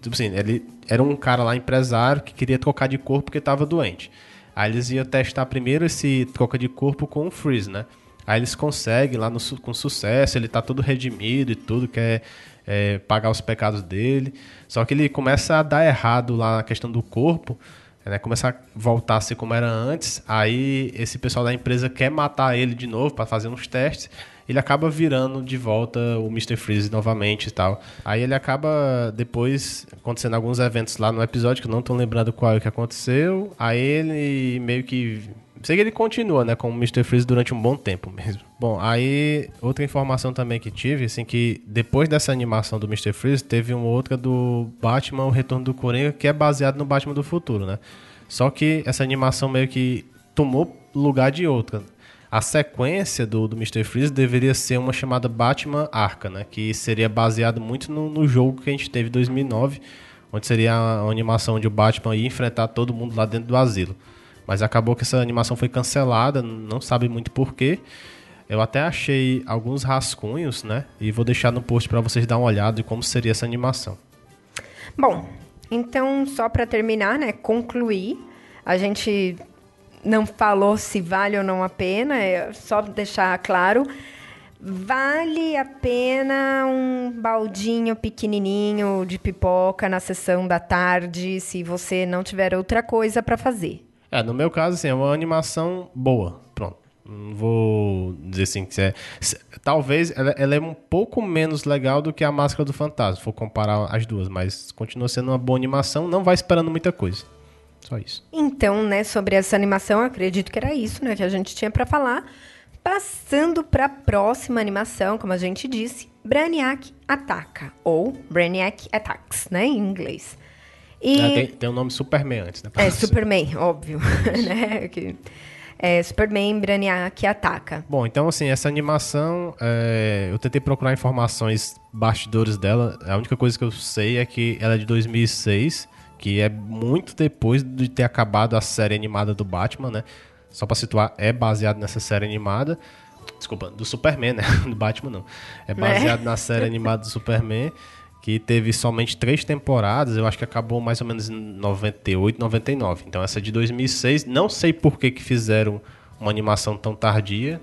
Tipo assim, ele era um cara lá, empresário, que queria trocar de corpo porque estava doente. Aí eles iam testar primeiro esse troca de corpo com o Freeze, né? Aí eles conseguem lá no com sucesso, ele tá todo redimido e tudo, quer é, pagar os pecados dele. Só que ele começa a dar errado lá na questão do corpo, né? Começa a voltar a ser como era antes. Aí esse pessoal da empresa quer matar ele de novo para fazer uns testes. Ele acaba virando de volta o Mr. Freeze novamente e tal. Aí ele acaba depois acontecendo alguns eventos lá no episódio, que eu não tô lembrando qual é que aconteceu. Aí ele meio que Sei que ele continua, né, com o Mr. Freeze durante um bom tempo mesmo. Bom, aí outra informação também que tive, assim, que depois dessa animação do Mr. Freeze, teve uma outra do Batman, o Retorno do Coringa, que é baseado no Batman do futuro, né? Só que essa animação meio que tomou lugar de outra. A sequência do, do Mr. Freeze deveria ser uma chamada Batman Arca, né? Que seria baseado muito no, no jogo que a gente teve em 2009, onde seria a animação onde o Batman ia enfrentar todo mundo lá dentro do asilo. Mas acabou que essa animação foi cancelada, não sabe muito porquê. Eu até achei alguns rascunhos, né? E vou deixar no post para vocês dar uma olhada de como seria essa animação. Bom, então só para terminar, né? Concluir, a gente não falou se vale ou não a pena, é só deixar claro. Vale a pena um baldinho pequenininho de pipoca na sessão da tarde, se você não tiver outra coisa para fazer. É, no meu caso, assim, é uma animação boa. Pronto. Não vou dizer assim que é. Talvez ela, ela, é um pouco menos legal do que a Máscara do Fantasma, se for comparar as duas, mas continua sendo uma boa animação, não vai esperando muita coisa. Só isso. Então, né, sobre essa animação, acredito que era isso, né, que a gente tinha para falar. Passando para a próxima animação, como a gente disse, Brainiac Ataca, ou Brainiac Attacks, né, em inglês. E... É, tem, tem o nome Superman antes, né? É, Superman, óbvio. né? que, é, Superman Brainiac ataca. Bom, então assim, essa animação, é, eu tentei procurar informações bastidores dela. A única coisa que eu sei é que ela é de 2006, que é muito depois de ter acabado a série animada do Batman, né? Só pra situar, é baseado nessa série animada. Desculpa, do Superman, né? Do Batman não. É baseado é. na série animada do Superman que teve somente três temporadas, eu acho que acabou mais ou menos em 98, 99. Então essa é de 2006, não sei por que, que fizeram uma animação tão tardia,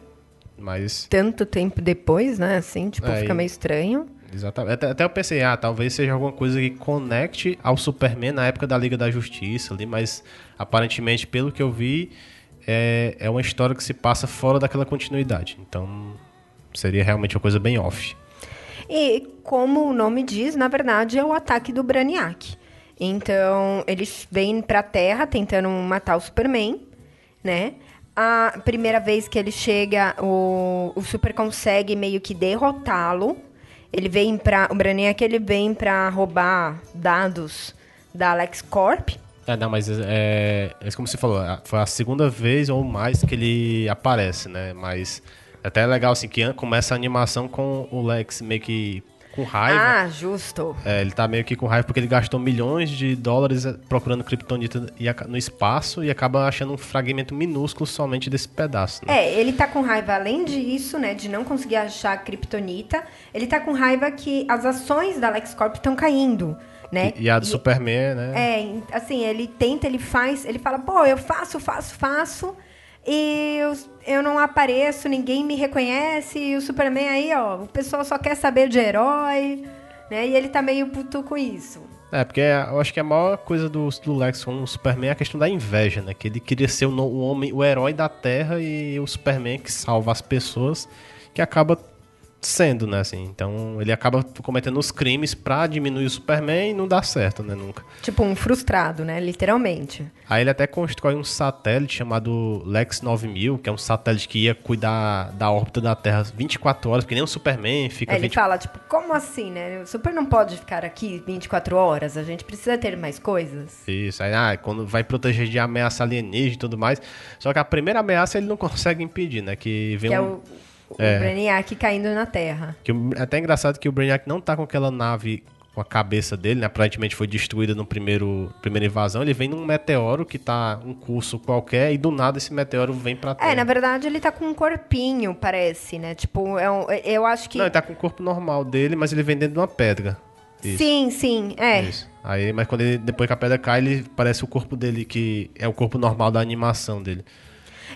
mas... Tanto tempo depois, né, assim, tipo, é, fica meio estranho. Exatamente. Até, até eu pensei, ah, talvez seja alguma coisa que conecte ao Superman na época da Liga da Justiça ali, mas aparentemente, pelo que eu vi, é, é uma história que se passa fora daquela continuidade. Então, seria realmente uma coisa bem off. E, como o nome diz, na verdade é o ataque do Brainiac. Então, eles vêm pra Terra tentando matar o Superman, né? A primeira vez que ele chega, o, o Super consegue meio que derrotá-lo. Ele vem pra. O Brainiac ele vem pra roubar dados da Alex Corp. É, não, mas é, é como você falou, foi a segunda vez ou mais que ele aparece, né? Mas até é legal assim que começa a animação com o Lex meio que com raiva. Ah, justo. É, ele tá meio que com raiva porque ele gastou milhões de dólares eh, procurando Kryptonita no espaço e acaba achando um fragmento minúsculo somente desse pedaço. Né? É, ele tá com raiva além disso, né, de não conseguir achar Kryptonita, ele tá com raiva que as ações da LexCorp estão caindo. Né? E, e a do e, Superman, né? É, assim, ele tenta, ele faz, ele fala, pô, eu faço, faço, faço, e eu, eu não apareço, ninguém me reconhece, e o Superman aí, ó, o pessoal só quer saber de herói, né? E ele tá meio puto com isso. É, porque eu acho que a maior coisa do, do Lex com o Superman é a questão da inveja, né? Que ele queria ser o, o homem, o herói da Terra e o Superman que salva as pessoas, que acaba sendo, né, assim. Então, ele acaba cometendo os crimes pra diminuir o Superman e não dá certo, né, nunca. Tipo, um frustrado, né, literalmente. Aí ele até constrói um satélite chamado Lex 9000, que é um satélite que ia cuidar da órbita da Terra 24 horas, porque nem o Superman fica... É, ele 20... fala, tipo, como assim, né? O Super não pode ficar aqui 24 horas, a gente precisa ter mais coisas. Isso, aí, ah, quando vai proteger de ameaça alienígena e tudo mais. Só que a primeira ameaça ele não consegue impedir, né, que vem que um... É o o é. Brainiac caindo na Terra. Que, é até engraçado que o Brainiac não tá com aquela nave com a cabeça dele, né? Aparentemente foi destruída no primeiro primeira invasão. Ele vem num meteoro que tá um curso qualquer e do nada esse meteoro vem pra Terra. É, na verdade ele tá com um corpinho, parece, né? Tipo, é um, eu acho que. Não, ele tá com o corpo normal dele, mas ele vem dentro de uma pedra. Isso. Sim, sim, é. Isso. Aí, mas quando ele, depois que a pedra cai, ele parece o corpo dele, que é o corpo normal da animação dele.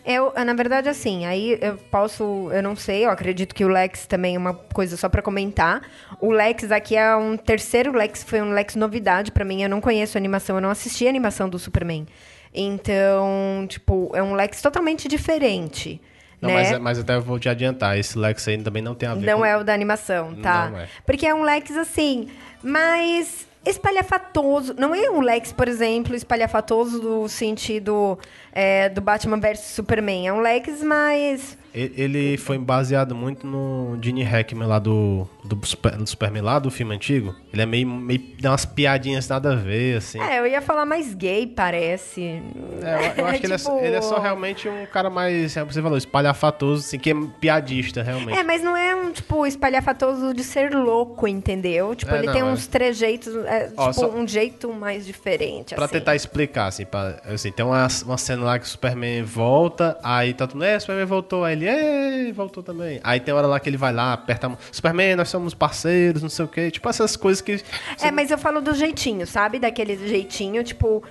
Eu, na verdade, assim, aí eu posso, eu não sei, eu acredito que o Lex também é uma coisa só para comentar. O Lex aqui é um terceiro Lex, foi um Lex novidade para mim. Eu não conheço a animação, eu não assisti a animação do Superman. Então, tipo, é um Lex totalmente diferente. Não, né? mas, mas até eu vou te adiantar, esse Lex aí também não tem a ver Não com... é o da animação, tá? Não é. Porque é um Lex assim, mais espalhafatoso. Não é um Lex, por exemplo, espalhafatoso do sentido é, do Batman vs Superman. É um Lex mais. Ele foi baseado muito no Gene Hackman lá do, do, Super- do Superman, lá do filme antigo. Ele é meio, meio. dá umas piadinhas nada a ver, assim. É, eu ia falar mais gay, parece. É, eu, eu acho que ele, é, Tipo- ele é só realmente um cara mais, como você falou, espalhafatoso, assim, que é piadista, realmente. É, mas não é um, tipo, espalhafatoso de ser louco, entendeu? Tipo, É, ele não, tem é. uns trejeitos, é, Ó, tipo, só- um jeito mais diferente, Pra assim. tentar explicar, assim, pra, assim, tem uma, uma cena lá que o Superman volta, aí tá tudo, é, o Superman voltou, aí ele, é, voltou também. Aí tem hora lá que ele vai lá, aperta a mão, Superman, nós somos parceiros, não sei o quê, tipo essas coisas que... É, mas eu falo do jeitinho, sabe? Daquele jeitinho, tipo,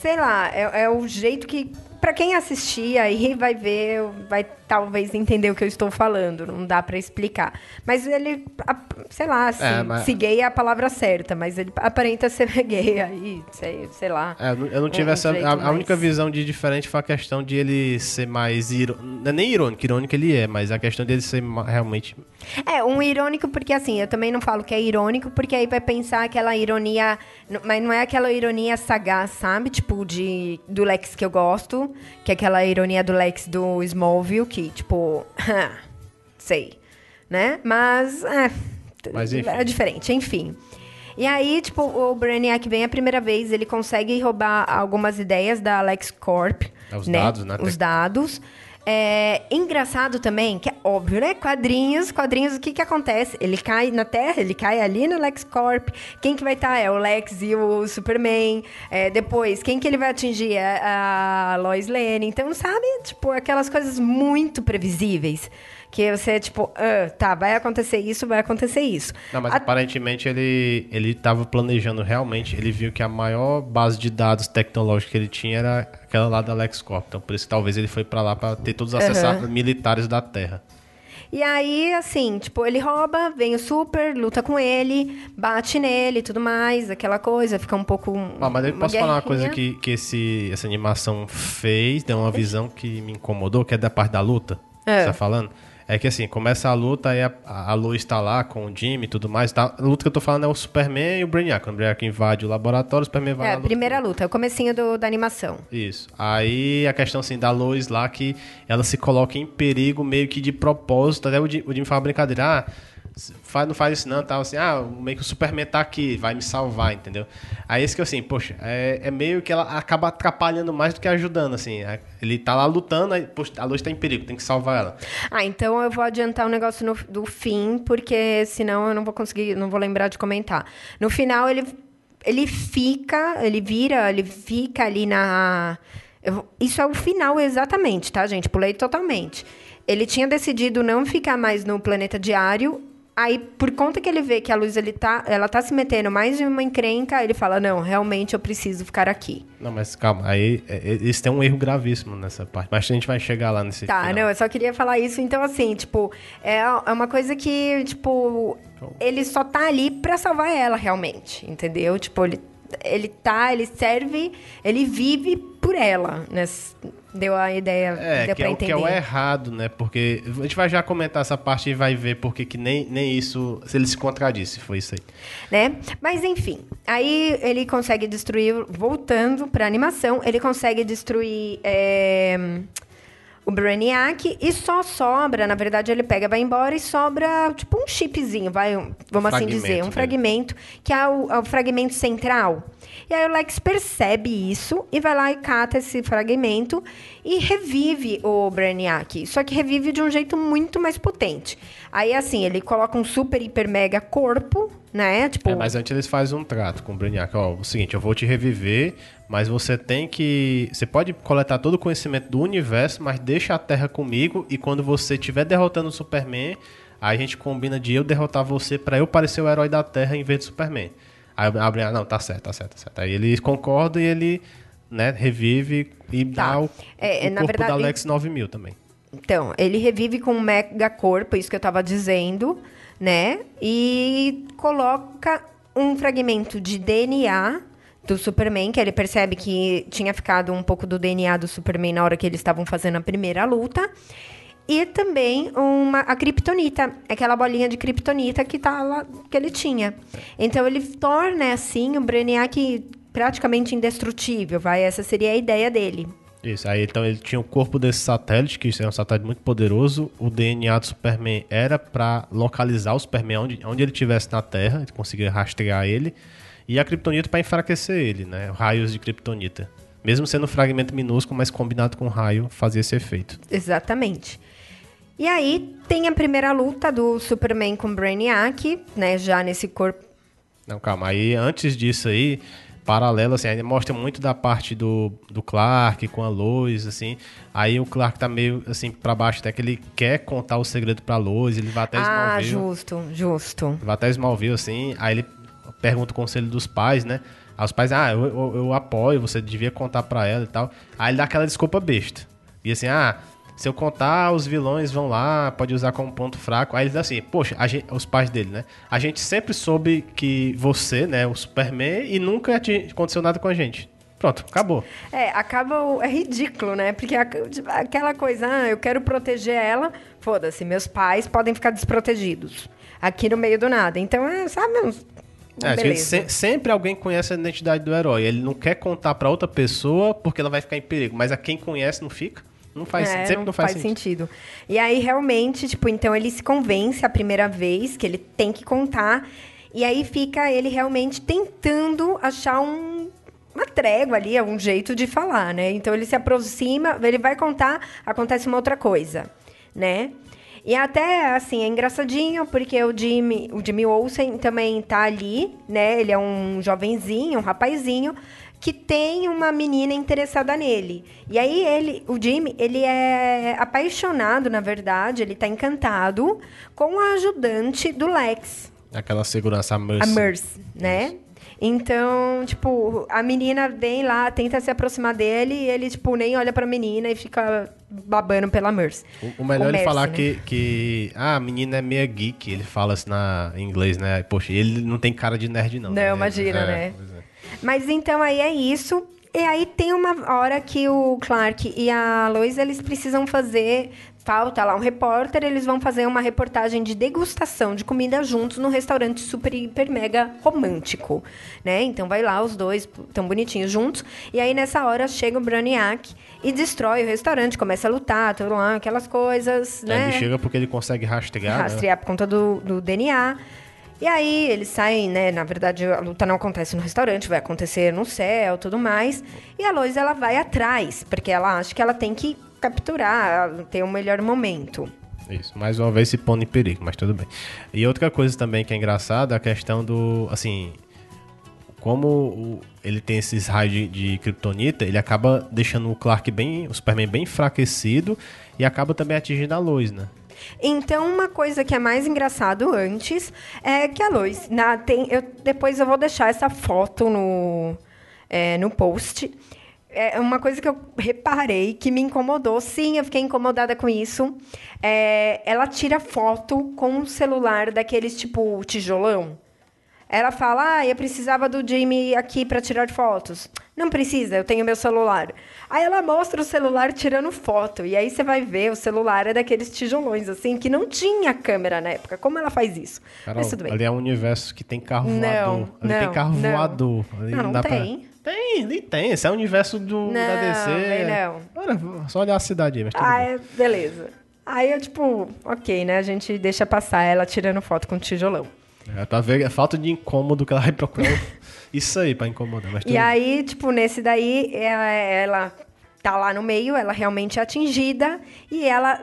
sei lá, é, é o jeito que. Pra quem assistir aí vai ver, vai talvez entender o que eu estou falando, não dá pra explicar. Mas ele, a- sei lá, assim, É, mas- se gay é a palavra certa, mas ele aparenta ser gay aí, sei, sei lá. É, eu não- tive Um essa. A, a mais- única visão de diferente foi a questão de ele ser mais. Iro... Não é nem irônico, irônico ele é, mas a questão dele ser realmente. É, um irônico, porque assim, eu também não falo que é irônico, porque aí vai pensar aquela ironia. Mas não é aquela ironia sagaz, sabe? Tipo, de, do Lex que eu gosto, que é aquela ironia do Lex do Smallville, que, tipo, sei, né? Mas, é. Mas. É diferente, enfim. E aí, tipo, o Brainiac vem a primeira vez, ele consegue roubar algumas ideias da Alex Corp. É, os dados, né? Os dados. É engraçado também, que é óbvio, né? Quadrinhos, quadrinhos, o que que acontece? Ele cai na Terra, ele cai ali no LexCorp. Quem que vai estar? É o Lex e o Superman. É, depois, quem que ele vai atingir? É a Lois Lane. Então, sabe? Tipo, aquelas coisas muito previsíveis. Que você, tipo, ah, tá, vai acontecer isso, vai acontecer isso. Não, mas A- aparentemente ele, ele tava planejando realmente, ele viu que a maior base de dados tecnológica que ele tinha era aquela lá da LexCorp. Então por isso que talvez ele foi pra lá pra ter todos os acessos Aham. militares da Terra. E aí, assim, tipo, ele rouba, vem o super, luta com ele, bate nele e tudo mais, aquela coisa, fica um pouco. Ah, mas eu posso falar uma coisa guerrinha. que, que esse, essa animação fez, deu uma visão que me incomodou, que é da parte da luta. É. Você tá falando? É que assim, começa a luta, aí a, a Lois tá lá com o Jimmy e tudo mais. Tá? A luta que eu tô falando é o Superman e o Brainiac. Quando o Brainiac invade o laboratório, o Superman vai É, a primeira luta, é o comecinho do- da animação. Isso. Aí a questão assim da Lois lá que ela se coloca em perigo meio que de propósito. Até o Jim, o Jim fala brincadeira, ah, faz, não faz isso não, tal assim, ah, meio que o Superman tá aqui, vai me salvar, entendeu? Aí esse que eu assim, poxa, é, é meio que ela acaba atrapalhando mais do que ajudando, assim. É, Ele tá lá lutando, aí, poxa, a Lois tá em perigo, tem que salvar ela. Ah, então eu vou adiantar o negócio no- do fim, porque senão eu não vou conseguir, não vou lembrar de comentar. No final, ele, ele fica, ele vira, ele fica ali na. eu- isso é o final exatamente, tá, gente? Pulei totalmente. Ele tinha decidido não ficar mais no planeta diário. Aí, por conta que ele vê que a luz ele tá, ela tá se metendo mais em uma encrenca, ele fala: Não, realmente eu preciso ficar aqui. Não, mas calma, aí é, é, isso tem um erro gravíssimo nessa parte. Mas a gente vai chegar lá nesse Tá, final. não, eu só queria falar isso. Então, assim, tipo, é, é uma coisa que, tipo, ele só tá ali pra salvar ela, realmente, entendeu? Tipo, ele, ele tá, ele serve, ele vive por ela, né? Deu a ideia, É, deu que é, pra que entender. é o errado, né? Porque a gente vai já comentar essa parte e vai ver porque que nem, nem isso, se ele se contradisse, foi isso aí. né? Mas enfim, aí ele consegue destruir, voltando pra animação, ele consegue destruir é, o Brainiac e só sobra, na verdade ele pega, vai embora e sobra tipo um chipzinho, vai, um- vamos assim dizer, um fragmento, que é o, é o fragmento central. E aí o Lex percebe isso e vai lá e cata esse fragmento e revive o Brainiac. Só que revive de um jeito muito mais potente. Aí, assim, ele coloca um super, hiper, mega corpo, né? Tipo, É, mas antes eles fazem um trato com o Brainiac. Ó, o seguinte, eu vou te reviver, mas você tem que... Você pode coletar todo o conhecimento do universo, mas deixa a Terra comigo e quando você estiver derrotando o Superman, aí a gente combina de eu derrotar você pra eu parecer o herói da Terra em vez do Superman. Aí o Brainiac, não, tá certo, tá certo, tá certo. Aí eles concordam e ele, né, revive e Tá. dá o, É, o corpo verdade- da Lex 9000 também. Então, ele revive com um mega corpo, isso que eu tava dizendo, né? E coloca um fragmento de DNA do Superman, que ele percebe que tinha ficado um pouco do DNA do Superman na hora que eles estavam fazendo a primeira luta. E também uma, a kryptonita, aquela bolinha de kryptonita que, tá lá, que ele tinha. Então ele torna assim o Brainiac praticamente indestrutível, vai? Essa seria a ideia dele. Isso, aí então ele tinha o corpo desse satélite, que é um satélite muito poderoso. O DNA do Superman era para localizar o Superman onde, onde ele estivesse na Terra, ele conseguia rastrear ele. E a Kryptonita para enfraquecer ele, né? Raios de Kryptonita. Mesmo sendo um fragmento minúsculo, mas combinado com raio, fazia esse efeito. Exatamente. E aí tem a primeira luta do Superman com Brainiac, né? Já nesse corpo. Não, calma. Aí antes disso aí, paralelo, assim, ainda mostra muito da parte do, do Clark com a Lois, assim. Aí o Clark tá meio, assim, pra baixo, até que ele quer contar o segredo pra Lois, ele vai até Smallville. Ah, justo, justo. Vai até Smallville, assim, aí ele pergunta o conselho dos pais, né? Aí os pais, ah, eu, eu, eu apoio, você devia contar pra ela e tal. Aí ele dá aquela desculpa besta. E assim, ah, se eu contar, os vilões vão lá, pode usar como ponto fraco. Aí ele diz assim, poxa, gente, os pais dele, né? A gente sempre soube que você, né, o Superman, e nunca aconteceu nada com a gente. Pronto, acabou. É, acaba. É ridículo, né? Porque tipo, aquela coisa, ah, eu quero proteger ela, foda-se, meus pais podem ficar desprotegidos. Aqui no meio do nada. Então, é, sabe, é, se, sempre alguém conhece a identidade do herói. Ele não quer contar para outra pessoa porque ela vai ficar em perigo, mas a quem conhece não fica. Não faz, é, sempre não, não faz, faz sentido. sentido. E aí, realmente, tipo, então ele se convence a primeira vez que ele tem que contar. E aí fica ele realmente tentando achar um, uma trégua ali, um jeito de falar, né? Então ele se aproxima, ele vai contar, acontece uma outra coisa, né? E até, assim, é engraçadinho, porque o Jimmy, o Jimmy Olsen também tá ali, né? Ele é um jovenzinho, um rapazinho, que tem uma menina interessada nele. E aí ele, o Jimmy, ele é apaixonado, na verdade, ele tá encantado com a ajudante do Lex. Aquela segurança, a Mercy. A Mercy, né? Então, tipo, a menina vem lá, tenta se aproximar dele e ele, tipo, nem olha pra menina e fica babando pela Mercy. O, o melhor é ele falar né? que, que ah, a menina é meia geek, ele fala assim na, em inglês, né? Poxa, ele não tem cara de nerd, não. Não, né? imagina, é, né? É. Mas então aí é isso. E aí tem uma hora que o Clark e a Lois, eles precisam fazer falta lá um repórter, eles vão fazer uma reportagem de degustação de comida juntos num restaurante super, hiper, mega romântico, né? Então vai lá os dois, tão bonitinhos juntos. E aí nessa hora chega o Braniac e destrói o restaurante, começa a lutar, tudo lá, aquelas coisas, é, né? Ele chega porque ele consegue rastrear, né? Rastrear né? por conta do, do DNA. E aí eles saem, né? Na verdade, a luta não acontece no restaurante, vai acontecer no céu, tudo mais. E a Lois ela vai atrás, porque ela acha que ela tem que capturar, ter um melhor momento. Isso, mais uma vez se põe em perigo, mas tudo bem. E outra coisa também que é engraçada, a questão do, assim, como o, ele tem esses raios de, de kryptonita, ele acaba deixando o Clark bem, o Superman bem enfraquecido e acaba também atingindo a luz, né? Então, uma coisa que é mais engraçado antes é que a luz, na, tem, eu, depois eu vou deixar essa foto no, é, no post é uma coisa que eu reparei que me incomodou. Sim, eu fiquei incomodada com isso. É, ela tira foto com um celular daqueles tipo tijolão. Ela fala: Ah, eu precisava do Jimmy aqui para tirar fotos. Não precisa, eu tenho meu celular. Aí ela mostra o celular tirando foto. E aí você vai ver, o celular é daqueles tijolões, assim, que não tinha câmera na época. Como ela faz isso? Carol, Mas tudo bem. Ali é um universo que tem carro não, voador. Ali não, tem carro não. voador. Ali não, não, não tem. Pra... Tem, nem tem. Esse é o universo do, não, da DC. Não, Olha, só olhar a cidade aí, mas tudo ah, bem. É, beleza. Aí eu, tipo, ok, né? A gente deixa passar ela tirando foto com tijolão. É, pra ver a falta de incômodo que ela vai procurar isso aí pra incomodar. Mas e aí, tipo, nesse daí, ela, ela tá lá no meio, ela realmente é atingida e ela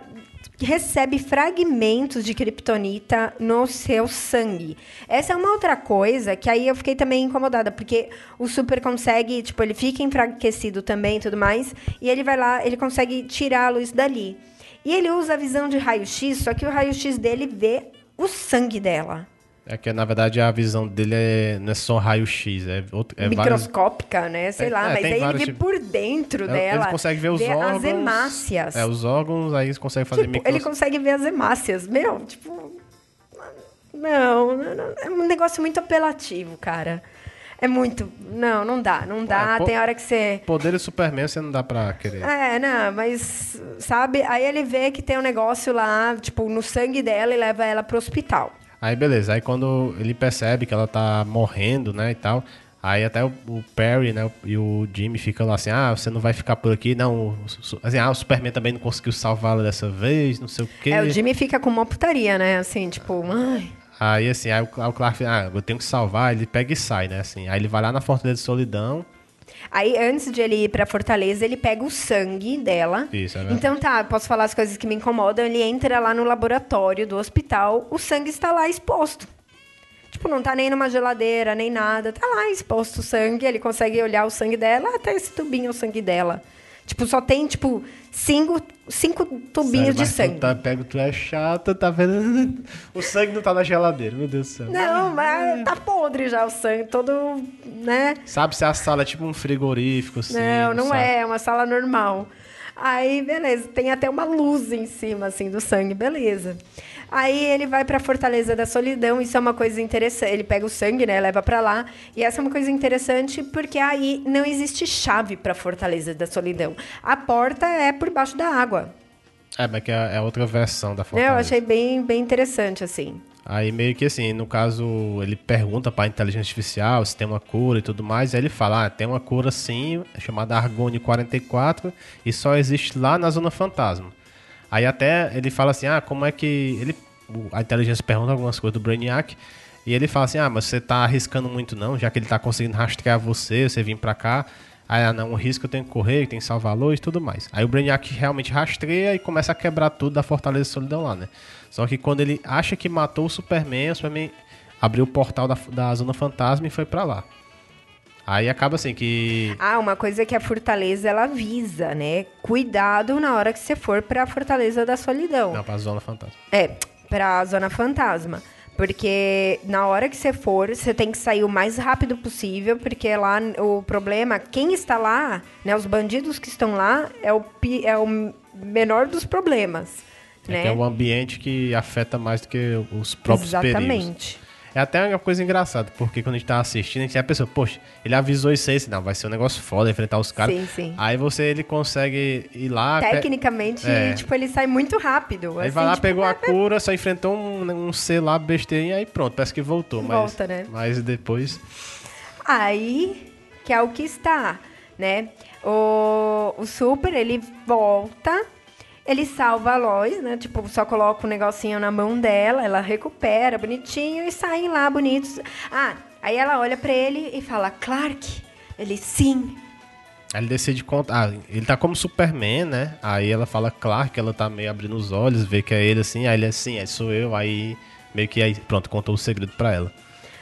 recebe fragmentos de kryptonita no seu sangue. Essa é uma outra coisa que aí eu fiquei também incomodada, porque o Super consegue, tipo, ele fica enfraquecido também e tudo mais, e ele vai lá, ele consegue tirar a luz dali. E ele usa a visão de raio-x, só que o raio-x dele vê o sangue dela. É que, na verdade, a visão dele é, não é só raio-x, é, outro, é Microscópica, vários... né? Sei é, lá, é, mas aí ele vê por dentro é, dela. Ele consegue ver os órgãos. as hemácias. É, os órgãos, aí ele consegue fazer tipo, micros... Ele consegue ver as hemácias. Meu, tipo... Não, não, não, é um negócio muito apelativo, cara. É muito. Não, não dá, não dá. É, pô- Tem hora que você. Poder do Superman você não dá pra querer. É, não, mas, sabe? Aí ele vê que tem um negócio lá, tipo, no sangue dela e leva ela pro hospital. Aí beleza, aí quando ele percebe que ela tá morrendo, né, e tal, aí até o, o Perry, né, e o Jimmy ficam lá assim, ah, você não vai ficar por aqui, não, assim, ah, o Superman também não conseguiu salvá-la dessa vez, não sei o quê. É, o Jimmy fica com uma putaria, né? Assim, tipo, ai. Aí assim, aí o, aí o Clark ah, eu tenho que salvar, ele pega e sai, né, assim, aí ele vai lá na Fortaleza de Solidão, Aí, antes de ele ir pra Fortaleza, ele pega o sangue dela. Isso, é verdade. Então tá, posso falar as coisas que me incomodam. Ele entra lá no laboratório do hospital, o sangue está lá exposto. Tipo, não tá nem numa geladeira, nem nada. Tá lá exposto o sangue, ele consegue olhar o sangue dela, até esse tubinho é o sangue dela. Tipo, só tem, tipo, cinco, cinco tubinhos Sério, de sangue. Tu tá, pega, tu é chata, tá vendo? O sangue não tá na geladeira, meu Deus do céu. Não, mas tá podre já o sangue, todo, né? Sabe se a sala é tipo um frigorífico, assim. Não, não sabe? é, é uma sala normal. Aí, beleza, tem até uma luz em cima, assim, do sangue, beleza. Aí ele vai pra Fortaleza da Solidão, isso é uma coisa interessante. Ele pega o sangue, né, leva pra lá. E essa é uma coisa interessante porque aí não existe chave pra Fortaleza da Solidão. A porta é por baixo da água. É, mas que é, é outra versão da Fortaleza. Eu achei bem, bem interessante, assim. Aí meio que assim, no caso, ele pergunta pra inteligência artificial se tem uma cura e tudo mais, aí ele fala, ah, tem uma cura sim, chamada Argone 44, e só existe lá na Zona Fantasma. Aí até ele fala assim, ah, como é que... Ele, a inteligência pergunta algumas coisas do Brainiac, e ele fala assim, ah, mas você tá arriscando muito não, já que ele tá conseguindo rastrear você, você vir pra cá, Aí, ah, não, o risco eu tenho que correr, tem que salvar luz e tudo mais. Aí o Brainiac realmente rastreia e começa a quebrar tudo da Fortaleza Solidão lá, né? Só que quando ele acha que matou o Superman, o Superman abriu o portal da, da Zona Fantasma e foi pra lá. Aí acaba assim que... Ah, uma coisa que a Fortaleza, ela avisa, né? Cuidado na hora que você for pra Fortaleza da Solidão. Não, pra Zona Fantasma. É, pra Zona Fantasma. Porque na hora que você for, você tem que sair o mais rápido possível, porque lá o problema, quem está lá, né, os bandidos que estão lá, é o, pi- é o menor dos problemas. É né? que é um ambiente que afeta mais do que os próprios perigos. Exatamente. É até uma coisa engraçada, porque quando a gente tá assistindo, a gente a pessoa, poxa, ele avisou isso aí, assim, não, vai ser um negócio foda enfrentar os caras. Sim, sim. Aí você, ele consegue ir lá... Tecnicamente, É. tipo, ele sai muito rápido. Aí assim, vai lá, tipo, pegou a cura, só enfrentou um, um ser lá besteirinho, aí pronto, parece que voltou. Mas, Volta, né? Mas depois... Aí, que é o que está, né? O, o Super, ele volta, ele salva a Lois, né? Tipo, só coloca um negocinho na mão dela, ela recupera bonitinho e saem lá bonitos. Ah, aí ela olha pra ele e fala, Clark? Ele, sim. Aí ele decide contar. Ah, ele tá como Superman, né? Aí ela fala, claro, que ela tá meio abrindo os olhos, vê que é ele assim, aí ele assim, é, sou eu, aí meio que aí, pronto, contou o segredo pra ela.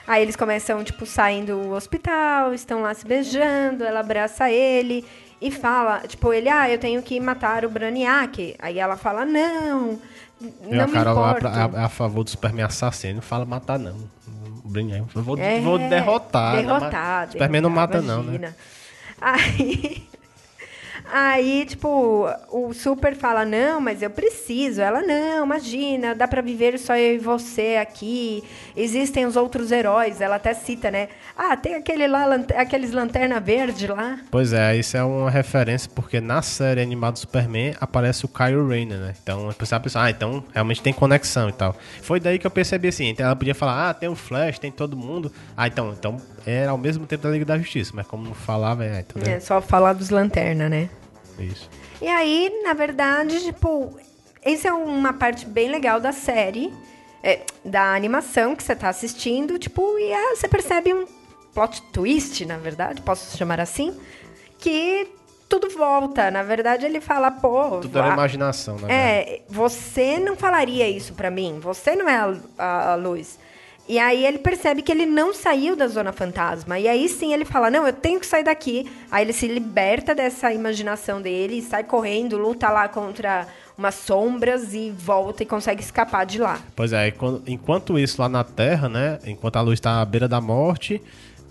Aí eles começam, tipo, saindo do hospital, estão lá se beijando, ela abraça ele e fala, tipo, ele, ah, eu tenho que matar o Brainiac. Aí ela fala, não, E não a me Carol importo. pra- é a favor do Superman assassino, não fala matar não. O Brainiac, Eu vou, É, vou derrotar. né? Derrotar. Mas Superman não derrotar, mata não, né? imagina. Aí, aí, tipo, o Super fala, não, mas eu preciso. Ela, não, imagina, dá pra viver só eu e você aqui. Existem os outros heróis. Ela até cita, né? Ah, tem aquele lá, aqueles lanterna verde lá. Pois é, isso é uma referência porque na série animada do Superman aparece o Kyle Rayner, né? Então a pessoa pensa, ah, então realmente tem conexão e tal. Foi daí que eu percebi assim, então ela podia falar, ah, tem o Flash, tem todo mundo. Ah, então, então era ao mesmo tempo da Liga da Justiça, mas como não falava, é, então, É só falar dos lanterna, né? Isso. E aí, na verdade, tipo, essa é uma parte bem legal da série, é, da animação que você tá assistindo, tipo, e ah, você percebe um plot twist, na verdade, posso chamar assim, que tudo volta. Na verdade, ele fala, pô, Tudo era a- imaginação, né? é, você não falaria isso pra mim. Você não é a, a, a luz. E aí ele percebe que ele não saiu da zona fantasma. E aí sim ele fala: Não, eu tenho que sair daqui. Aí ele se liberta dessa imaginação dele, sai correndo, luta lá contra umas sombras e volta e consegue escapar de lá. Pois é, e enquanto isso lá na Terra, né? Enquanto a luz tá à beira da morte,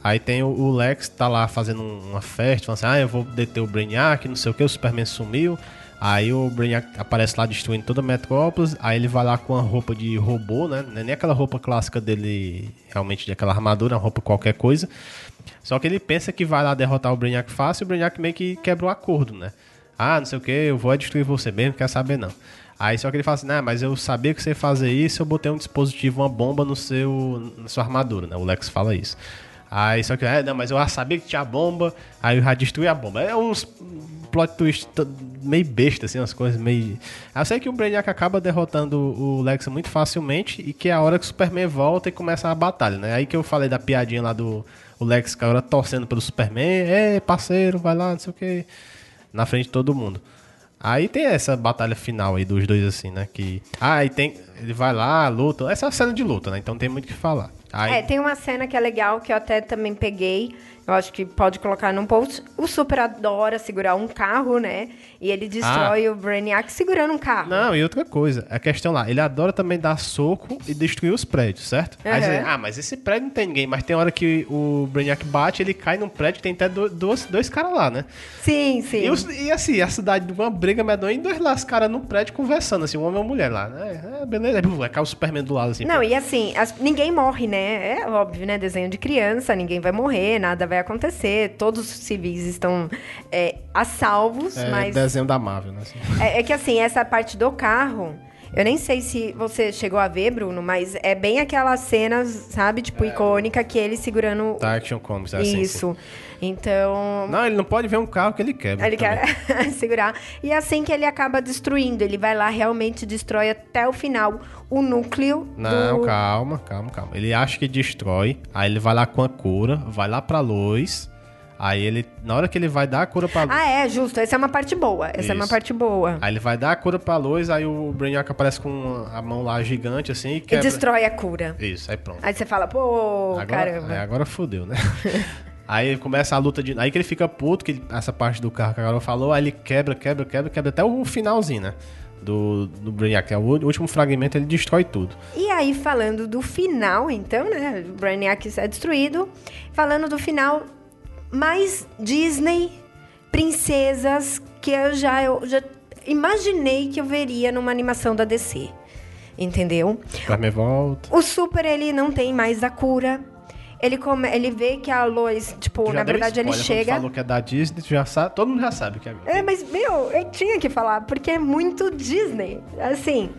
aí tem o, Lex tá lá fazendo um- uma festa, falando assim, ah, eu vou deter o Brainiac, não sei o que, o Superman sumiu. Aí o Brainiac aparece lá destruindo toda a Metrópolis. Aí ele vai lá com a roupa de robô, né? Não é nem aquela roupa clássica dele, realmente, de aquela armadura, uma roupa qualquer coisa. Só que ele pensa que vai lá derrotar o Brainiac fácil e o Brainiac meio que quebra o acordo, né? Ah, não sei o que, eu vou destruir você mesmo, quer saber não. Aí só que ele fala assim, nah, mas eu sabia que você ia fazer isso, eu botei um dispositivo, uma bomba no seu, na sua armadura, né? O Lex fala isso. Aí só que, é, não, mas eu sabia que tinha bomba, aí eu já destruí a bomba. É uns plot twist meio besta, assim, umas coisas meio. Eu sei que o Brainiac acaba derrotando o Lex muito facilmente e que é a hora que o Superman volta e começa a batalha, né? Aí que eu falei da piadinha lá do o Lex agora torcendo pelo Superman, é parceiro, vai lá, não sei o que, na frente de todo mundo. Aí tem essa batalha final aí dos dois, assim, né? Que. Ah, e tem. Ele vai lá, luta. Essa é a cena de luta, né? Então tem muito o que falar. Aí... É, tem uma cena que é legal que eu até também peguei eu acho que pode colocar num post. O Super adora segurar um carro, né? E ele destrói ah. o Brainiac segurando um carro. Não, e outra coisa, a questão lá, ele adora também dar soco e destruir os prédios, certo? Uhum. Aí você, ah, mas esse prédio não tem ninguém, mas tem hora que o Brainiac bate, ele cai num prédio que tem até dois, dois caras lá, né? Sim, sim. E, os, e, assim, a cidade, uma briga medonha e dois lá, os caras num prédio conversando, assim, um homem e uma mulher lá, né? É, beleza, vai cair o Superman do lado, assim. Não, pô. e assim, as, ninguém morre, né? É óbvio, né? Desenho de criança, ninguém vai morrer, nada vai acontecer, todos os civis estão é, a salvos, é, mas... desenho da Marvel, né? Assim. É, é, que assim, essa parte do carro... Eu nem sei se você chegou a ver, Bruno, mas é bem aquelas cenas, sabe? Tipo, é. icônica, que ele segurando... Da Action Comics, é assim, Isso. Então... Não, ele não pode ver um carro que ele quebra. Ele também. quer segurar. E é assim que ele acaba destruindo. Ele vai lá, realmente destrói até o final o núcleo Não, do... calma, calma, calma. Ele acha que destrói, aí ele vai lá com a cura, vai lá pra luz Aí ele, na hora que ele vai dar a cura pra luz. Ah, é, justo. Essa é uma parte boa. Essa Isso. é uma parte boa. Aí ele vai dar a cura pra luz, aí o Brainiac aparece com a mão lá gigante, assim, e quebra. E destrói a cura. Isso, aí pronto. Aí você fala, pô, agora, caramba. É, agora fodeu, né? aí começa a luta de. Aí que ele fica puto, que ele... essa parte do carro que a Carol falou, aí ele quebra, quebra, quebra, quebra até o finalzinho, né? do, do Brainiac, que é o último fragmento, ele destrói tudo. E aí, falando do final, então, né? O Brainiac é destruído. Falando do final, mais Disney, princesas que eu já, eu já imaginei que eu veria numa animação da DC. Entendeu? Superman volta. O Super, ele não tem mais a cura. Ele, come, ele vê que a Lois, tipo, na verdade ele chega. falou que é da Disney, já sabe, todo mundo já sabe que é. É, mas, meu, eu tinha que falar, porque é muito Disney. Assim.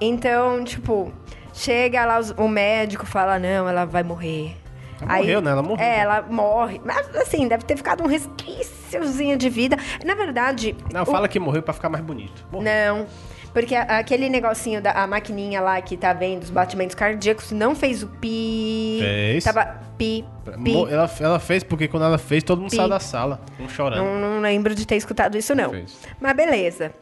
Então, tipo, chega lá o médico fala: não, ela vai morrer. Ela Aí, morreu, né? Ela morreu. É, ela morre. Mas, assim, deve ter ficado um resquíciozinho de vida. Na verdade... Não, o... fala que morreu pra ficar mais bonito. Morreu. Não, porque aquele negocinho da maquininha lá que tá vendo os batimentos cardíacos não fez o pi. Fez. Tava pi. pi. Ela, ela fez porque quando ela fez, todo mundo pi. saiu da sala, um chorando. Não, não lembro de ter escutado isso, não. Fez. Mas beleza.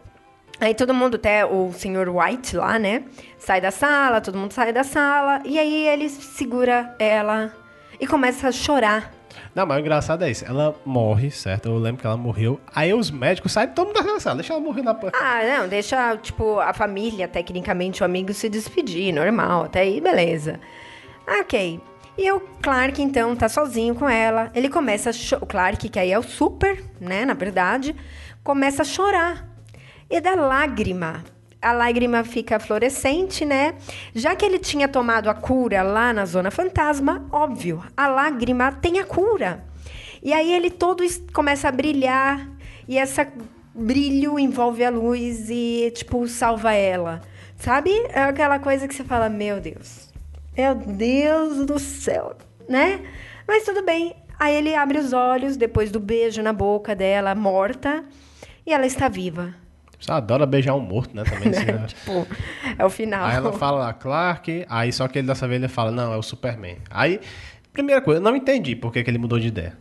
Aí todo mundo, até o senhor White lá, né? Sai da sala, todo mundo sai da sala. E aí ele segura ela e começa a chorar. Não, mas o engraçado é isso. Ela morre, certo? Eu lembro que ela morreu. Aí os médicos saem todo mundo da sala. Deixa ela morrer na Ah, não. Deixa, tipo, a família, tecnicamente, o amigo se despedir. Normal. Até aí, beleza. Ok. E o Clark, então, tá sozinho com ela. Ele começa a... O Clark, que aí é o super, né? Na verdade. Começa a chorar. E dá lágrima a lágrima fica fluorescente, né? Já que ele tinha tomado a cura lá na Zona Fantasma, óbvio, a lágrima tem a cura. E aí ele todo começa a brilhar e essa brilho envolve a luz e, tipo, salva ela. Sabe? É aquela coisa que você fala, meu Deus, meu Deus do céu, né? Mas tudo bem. Aí ele abre os olhos depois do beijo na boca dela, morta, e ela está viva. Você adora beijar um morto, né? Também, assim, né? tipo, é o final. Aí ela fala Clark, aí só que ele dessa vez ele fala, não, é o Superman. Aí, primeira coisa, eu não entendi por que, que ele mudou de ideia.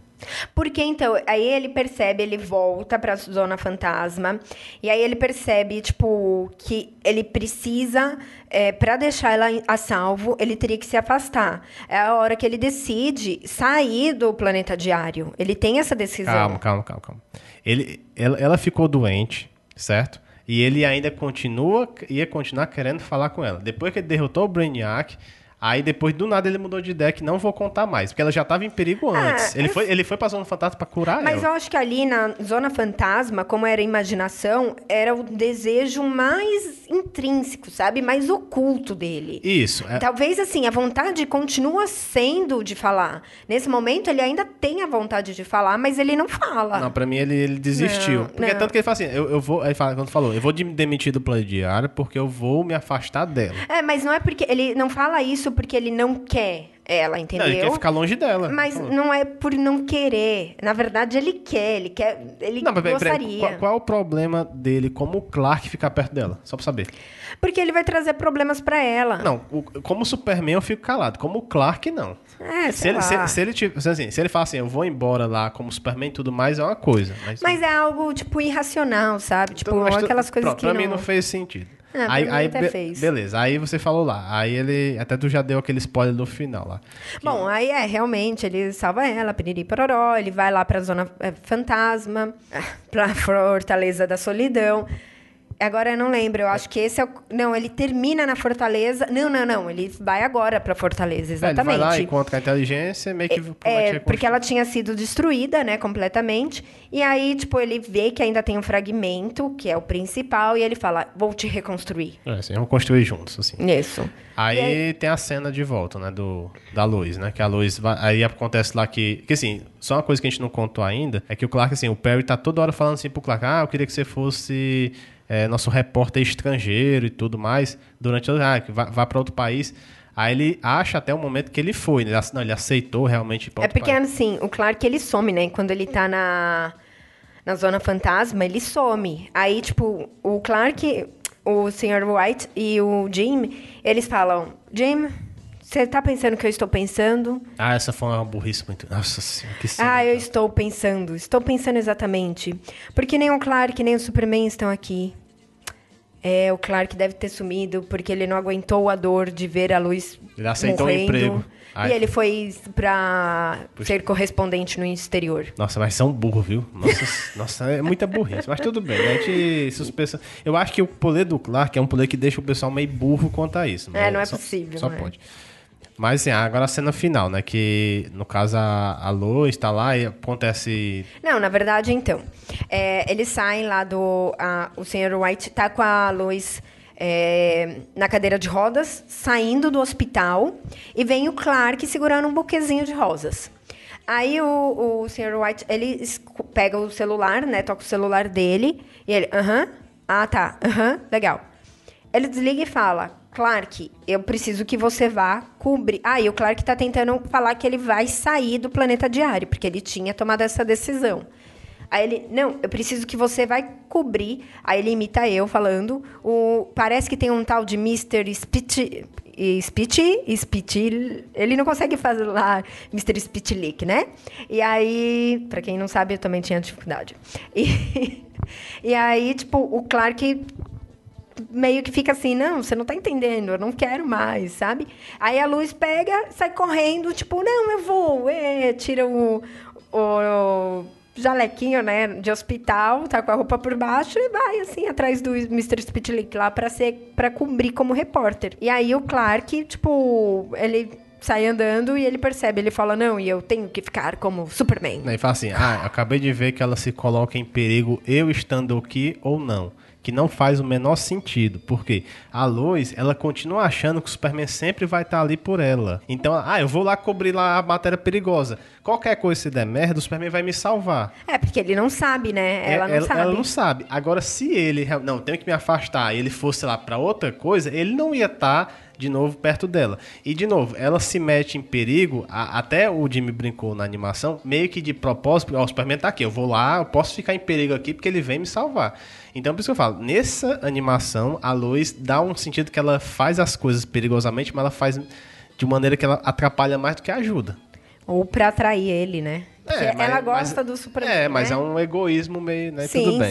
Porque então, aí ele percebe, ele volta pra zona fantasma, e aí ele percebe, tipo, que ele precisa, é, para deixar ela a salvo, ele teria que se afastar. É a hora que ele decide sair do planeta diário. Ele tem essa decisão. Calma, calma, calma, calma. Ele, ela, ela ficou doente, certo? E ele ainda continua, ia continuar querendo falar com ela. Depois que ele derrotou o Brainiac, Aí depois do nada ele mudou de ideia que não vou contar mais, porque ela já tava em perigo antes. ele, eu- foi, ele foi pra Zona Fantasma pra curar Mas ela. eu acho que ali na Zona Fantasma, como era imaginação, era o desejo mais intrínseco, sabe? Mais oculto dele. Isso. é- Talvez assim, a vontade continua sendo de falar. Nesse momento ele ainda tem a vontade de falar, mas ele não fala. Não, pra mim ele, ele desistiu. Não, porque é não. tanto que ele fala assim, eu, eu vou. Ele fala, quando falou, eu vou de- demitir do plano diário porque eu vou me afastar dela. É, mas não é porque ele não fala isso porque ele não quer ela, entendeu? Não, ele quer ficar longe dela. Mas Falou. não é por não querer. Na verdade, ele quer, ele quer, ele Não, mas gostaria. qual, qual é o problema dele como Clark ficar perto dela? Só pra saber. Porque ele vai trazer problemas pra ela. Não, o- como Superman eu fico calado. Como Clark, não. É, Se ele, se, se ele, tipo, assim, se ele fala assim, eu vou embora lá como Superman e tudo mais, é uma coisa. Mas, Mas é algo, tipo, irracional, sabe? Tipo, Então, tu- aquelas coisas pronto, que pra não... mim não fez sentido. Pra aí, aí, até be- fez. Beleza, aí você falou lá. Aí ele. Até tu já deu aquele spoiler no final lá. Bom, aí é, realmente, ele salva ela, piriri pororó, ele vai lá pra Zona é, Fantasma, pra Fortaleza da Solidão. Agora eu não lembro, eu acho que esse é o... Não, ele termina na Fortaleza... Não, não, não, ele vai agora pra Fortaleza, É, exatamente. ele vai lá, encontra a inteligência, meio que É, reconstruir. porque ela tinha sido destruída, né, completamente. E aí, tipo, ele vê que ainda tem um fragmento, que é o principal, e ele fala, vou te reconstruir. É, assim, vamos construir juntos, assim. Isso. Aí tem a cena de volta, né, do, da luz, né, que a luz vai, aí acontece lá que, que assim, só uma coisa que a gente não contou ainda, é que o Clark, assim, o Perry tá toda hora falando assim pro Clark, ah, eu queria que você fosse é, nosso repórter estrangeiro e tudo mais, durante, ah, vá, vá para outro país, aí ele acha até o momento que ele foi, né, não, ele aceitou realmente É porque, país. assim, o Clark, ele some, né? Quando ele tá na, na Zona Fantasma, ele some. Aí, tipo, o Clark, o Sr. White e o Jim, eles falam, Jim, você tá pensando o que eu estou pensando? Ah, essa foi uma burrice muito, nossa senhora, que. Ah, eu estou pensando. Estou pensando exatamente. Porque nem o Clark, nem o Superman estão aqui. É, o Clark deve ter sumido porque ele não aguentou a dor de ver a luz Ele aceitou o morrendo. emprego. Ai. E ele foi pra ser correspondente no exterior. Nossa, mas são burros, viu? Nossa, nossa, é muita burrice. Mas tudo bem, né? a gente suspensa. Eu acho que o poder do Clark é um poder que deixa o pessoal meio burro quanto a isso. É, né? não é Só- possível, Só né? pode. Mas assim, agora a cena final, né? Que no caso a, a Lois tá lá e acontece. Não, na verdade, então. é, eles saem lá do. a- o Sr. White tá com a Lois é, na cadeira de rodas, saindo do hospital, e vem o Clark segurando um buquezinho de rosas. Aí o, o Sr. White, ele pega o celular, né? Toca o celular dele, e ele, aham, ah tá, aham, legal. Ele desliga e fala: Clark, eu preciso que você vá cobrir. Ah, e o Clark tá tentando falar que ele vai sair do planeta diário, porque ele tinha tomado essa decisão. Aí ele, não, eu preciso que você vai cobrir. Aí ele imita eu falando. O, parece que tem um tal de Mr. Spit. Spit, ele não consegue lá Mr. Spitlick, né? E aí, pra quem não sabe, eu também tinha dificuldade. E, e aí, tipo, o Clark meio que fica assim, não, você não tá entendendo, eu não quero mais, sabe? Aí a luz pega, sai correndo, tipo, não, eu vou, é, tira o, o jalequinho, né, de hospital, tá com a roupa por baixo e vai, assim, atrás do Mr. Spitlick lá pra ser, para cobrir como repórter. E aí o Clark, tipo, ele sai andando e ele percebe, ele fala, não, e eu tenho que ficar como Superman. E fala assim: Ah, acabei de ver que ela se coloca em perigo eu estando aqui ou não. Que não faz o menor sentido. Porque a Lois, ela continua achando que o Superman sempre vai estar ali por ela. Então, ah, eu vou lá cobrir lá a matéria perigosa. Qualquer coisa se der merda, o Superman vai me salvar. É, porque ele não sabe, né? Ela É, não sabe. Ela não sabe. Agora, se ele, não, tenho que me afastar, e ele fosse lá pra outra coisa, ele não ia estar de novo perto dela. E de novo, ela se mete em perigo, a- até o Jimmy brincou na animação, meio que de propósito, ó, o Superman tá aqui, eu vou lá, eu posso ficar em perigo aqui porque ele vem me salvar. Então, por isso que eu falo, nessa animação, a Lois dá um sentido que ela faz as coisas perigosamente, mas ela faz de maneira que ela atrapalha mais do que ajuda. Ou pra atrair ele, né? É, mas- ela gosta mas- do Superman. É, mas né? é um egoísmo meio, né? Sim, Tudo bem.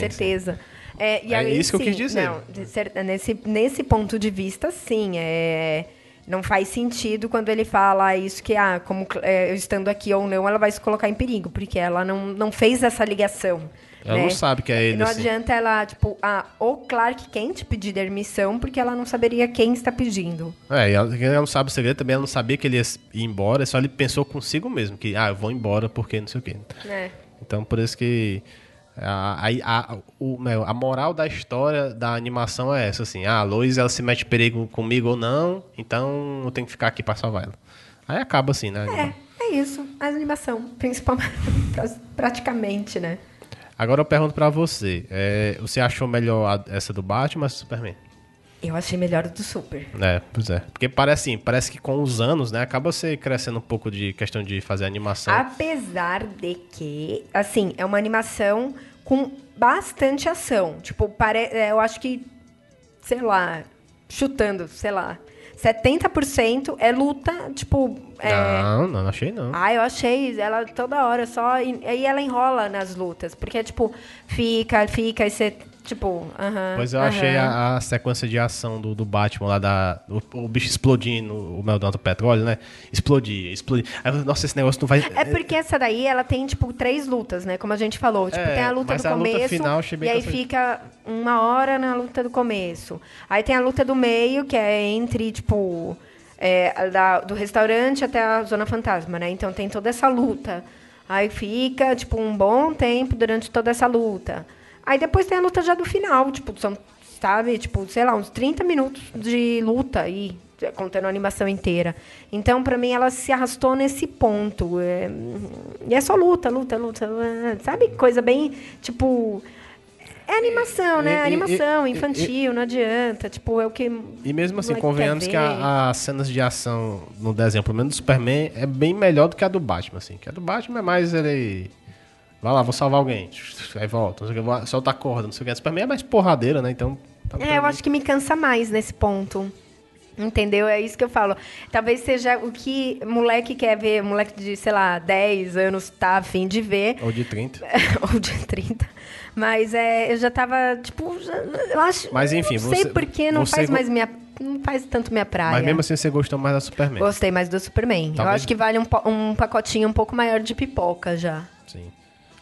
É, e É aí, isso que eu sim, quis dizer. Não, cer- nesse, nesse ponto de vista, sim. É, não faz sentido quando ele fala isso que, ah, como é, eu estando aqui ou não, ela vai se colocar em perigo, porque ela não, não fez essa ligação. Ela né? não sabe que é ele, Não assim. adianta ela, tipo, ah, o Clark Kent pedir demissão porque ela não saberia quem está pedindo. É, e ela, ela não sabe o segredo também, ela não sabia que ele ia ir embora, só ele pensou consigo mesmo, que, ah, eu vou embora porque não sei o quê. É. Então, por isso que a, a, a, o, meu, a moral da história da animação é essa, assim, ah, a Lois, ela se mete em perigo comigo ou não, então eu tenho que ficar aqui pra salvar ela. Aí acaba assim, né? É, é isso. A animação, principalmente, pra- praticamente, né? Agora eu pergunto pra você, é, você achou melhor essa do Batman ou Superman? Eu achei melhor do Super. É, pois é. Porque parece assim, parece que com os anos, né, acaba você crescendo um pouco de questão de fazer animação. Apesar de que, assim, é uma animação com bastante ação. Tipo, pare... é, eu acho que, sei lá, chutando, sei lá, 70% é luta, tipo. É... Não, não, não achei não. Ah, eu achei ela toda hora só. E aí ela enrola nas lutas. Porque, tipo, fica, fica, e você, tipo, aham. Pois eu aham. achei a, a sequência de ação do, do Batman lá, da, o, o bicho explodindo, o Meldão do petróleo, né? Explodia, explodia. Aí, nossa, esse negócio não vai... É porque essa daí, ela tem, tipo, três lutas, né? Como a gente falou. Tipo, É, tem a luta mas do a luta começo. final achei bem e aí fica uma hora na luta do começo. Aí tem a luta do meio, que é entre, tipo. é, a da- do restaurante até a Zona Fantasma, né? Então tem toda essa luta. Aí fica, tipo, um bom tempo durante toda essa luta. Aí depois tem a luta já do final, tipo, são, sabe, tipo, sei lá, uns 30 minutos de luta aí, contando a animação inteira. Então, pra mim, ela se arrastou nesse ponto. é, e é só luta, luta, luta, é, sabe? Coisa bem, tipo... É animação, né? E- e- animação, e- infantil, não adianta. Tipo, é o que... E mesmo assim, convenhamos que as cenas de ação no desenho, pelo menos do Superman, é bem melhor do que a do Batman, assim. Que a do Batman é mais ele... Vai lá, vou salvar alguém. Aí volta, não sei o que, vou soltar a corda, não sei o que. A Superman é mais porradeira, né? Então... tá É, eu acho que me cansa mais nesse ponto. Entendeu? É isso que eu falo. Talvez seja o que moleque quer ver, moleque de, sei lá, 10 anos tá afim de ver. Ou de 30. Ou de 30. Mas é, eu já tava, tipo, já- eu acho. Mas, enfim, não sei você- porque não faz mais minha. Não faz tanto minha praia. Mas mesmo assim você gostou mais da Superman. Gostei mais do Superman. Eu Talvez- acho que vale um, um pacotinho um pouco maior de pipoca já. Sim.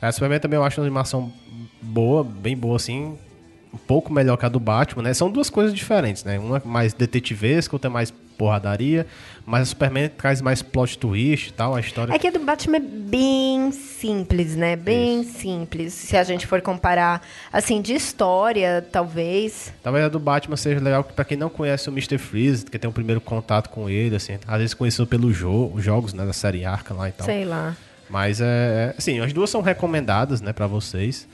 A Superman também eu acho uma animação boa, bem boa, assim. Um pouco melhor que a do Batman, né? São duas coisas diferentes, né? Uma é mais detetivesca, outra é mais porradaria. Mas a Superman traz mais plot twist e tal, a história. É que a do Batman é bem simples, né? Bem simples. Se a gente for comparar, assim, de história, talvez. Talvez a do Batman seja legal pra quem não conhece o Mr. Freeze, que tem o primeiro contato com ele, assim. Às vezes conheceu pelos jo os jogos, né? Da série Arca lá e tal. Sei lá. Mas é. Assim, as duas são recomendadas, né, pra vocês.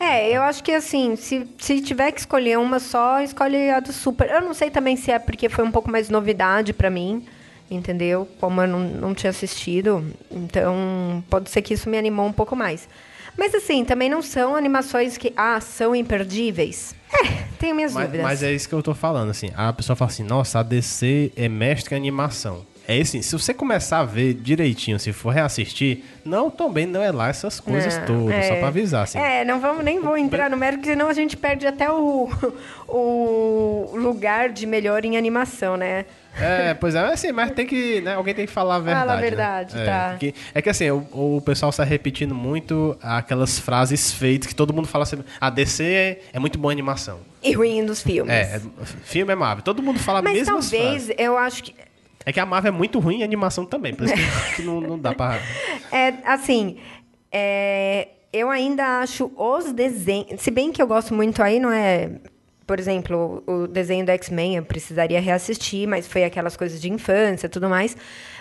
É, eu acho que assim, se, se tiver que escolher uma só, escolhe a do Super. Eu não sei também se é porque foi um pouco mais novidade pra mim, entendeu? Como eu não, não tinha assistido. Então, pode ser que isso me animou um pouco mais. Mas assim, também não são animações que, ah, são imperdíveis. É, tenho minhas Mas, dúvidas. mas é isso que eu tô falando, assim. A pessoa fala assim, nossa, a DC é mestre em animação. É assim, se você começar a ver direitinho, se for reassistir, não, também não é lá essas coisas Não, todas, é. só pra avisar, assim. É, não vamos, nem vou entrar no mérito, senão a gente perde até o, o lugar de melhor em animação, né? É, pois é, assim, mas tem que, né, alguém tem que falar a verdade. Fala a né? verdade, é, tá. porque- é que assim, o, o pessoal está repetindo muito aquelas frases feitas que todo mundo fala assim, a DC é, é muito boa animação. E ruim dos filmes. É, é, filme é Marvel, todo mundo fala a Mas mesma talvez, eu acho que. É que a Marvel é muito ruim em animação também, por isso que, que não, não dá pra... É, assim, é, eu ainda acho os desenhos. Se bem que eu gosto muito aí, não é. Por exemplo, o desenho do X-Men eu precisaria reassistir, mas foi aquelas coisas de infância e tudo mais.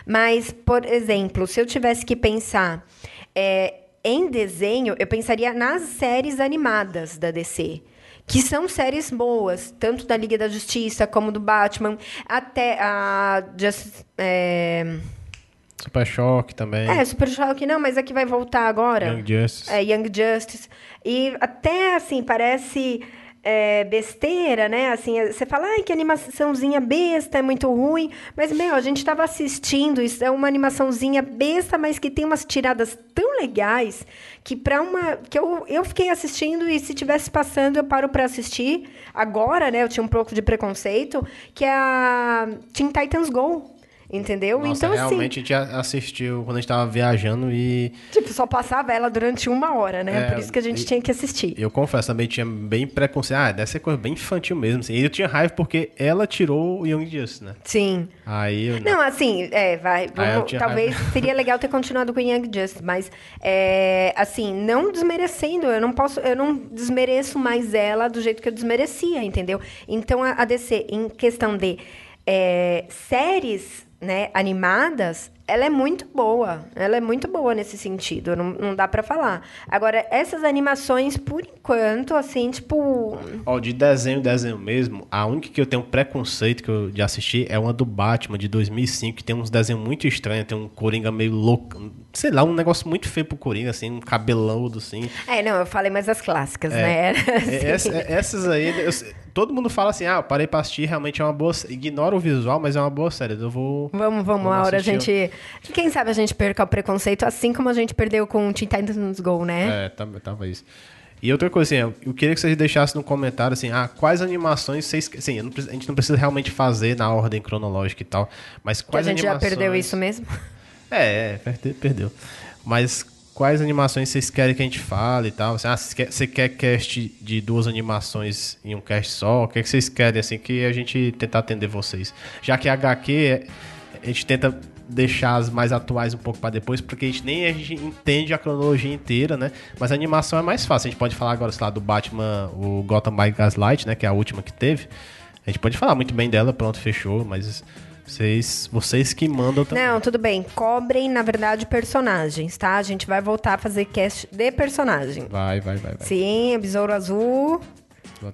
Mas, por exemplo, se eu tivesse que pensar é, em desenho, eu pensaria nas séries animadas da DC. Que são séries boas, tanto da Liga da Justiça como do Batman, até a. Just, é, Super Choque também, é, Super Choque não, mas é que vai voltar agora. Young Justice. É, Young Justice. E até, assim, parece é, besteira, né? Assim, você fala, ai, que animaçãozinha besta, é muito ruim. Mas, meu, a gente tava assistindo, isso é uma animaçãozinha besta, mas que tem umas tiradas tão legais que pra uma... Que eu, eu fiquei assistindo e se tivesse passando, eu paro pra assistir. Agora, né, eu tinha um pouco de preconceito, que é a Teen Titans Go. Entendeu? Nossa, então, realmente a gente assistiu quando a gente tava viajando e. Tipo, só passava ela durante uma hora, né? É, Por isso que a gente e- tinha que assistir. Eu confesso, também tinha bem preconceito. Ah, deve ser coisa bem infantil mesmo. Assim. E eu tinha raiva porque ela tirou o Young Justice, né? Sim. Aí eu. Não, assim, é, vai. Vamos- talvez seria legal ter continuado com o Young Justice, mas é, assim, não desmerecendo, eu não posso, eu não desmereço mais ela do jeito que eu desmerecia, entendeu? Então a, a DC, em questão de é, séries né, animadas, ela é muito boa. Ela é muito boa nesse sentido, não, não dá pra falar. Agora, essas animações, por enquanto, assim, tipo. Ó, de desenho, desenho mesmo, a única que eu tenho preconceito que eu, de assistir é uma do Batman, de 2005, que tem uns desenhos muito estranhos, tem um Coringa meio louco, sei lá, um negócio muito feio pro Coringa, assim, um cabeludo, assim. É, não, eu falei mais as clássicas, É. né? É, essa- é, essas aí, eu todo mundo fala assim, ah, eu parei pra assistir, realmente é uma boa Ignora o visual, mas é uma boa série, eu vou... Vamos, vamos, Vamos a hora a gente. Quem sabe a gente perca o preconceito, assim como a gente perdeu com o Teen Titans Go, né? É, isso. E outra coisa, assim, eu queria que vocês deixassem no comentário, assim, ah, quais animações vocês... Assim, a gente não precisa realmente fazer na ordem cronológica e tal, mas que a quais gente já animações... perdeu isso mesmo. É, é, perde- perdeu. Mas quais animações vocês querem que a gente fale e tal? Ah, você quer, você quer cast de duas animações em um cast só? O que, é que vocês querem, assim, que a gente tentar atender vocês? Já que a HQ, é- a gente tenta deixar as mais atuais um pouco pra depois, porque a gente nem a gente entende a cronologia inteira, né? Mas a animação é mais fácil. A gente pode falar agora, sei lá, do Batman, o Gotham by Gaslight, né? Que é a última que teve. A gente pode falar muito bem dela, pronto, fechou, mas... Vocês, vocês que mandam também. Não, tudo bem. Cobrem, na verdade, personagens, tá? A gente vai voltar a fazer cast de personagem. Vai, vai, vai. vai. Sim, Besouro Azul.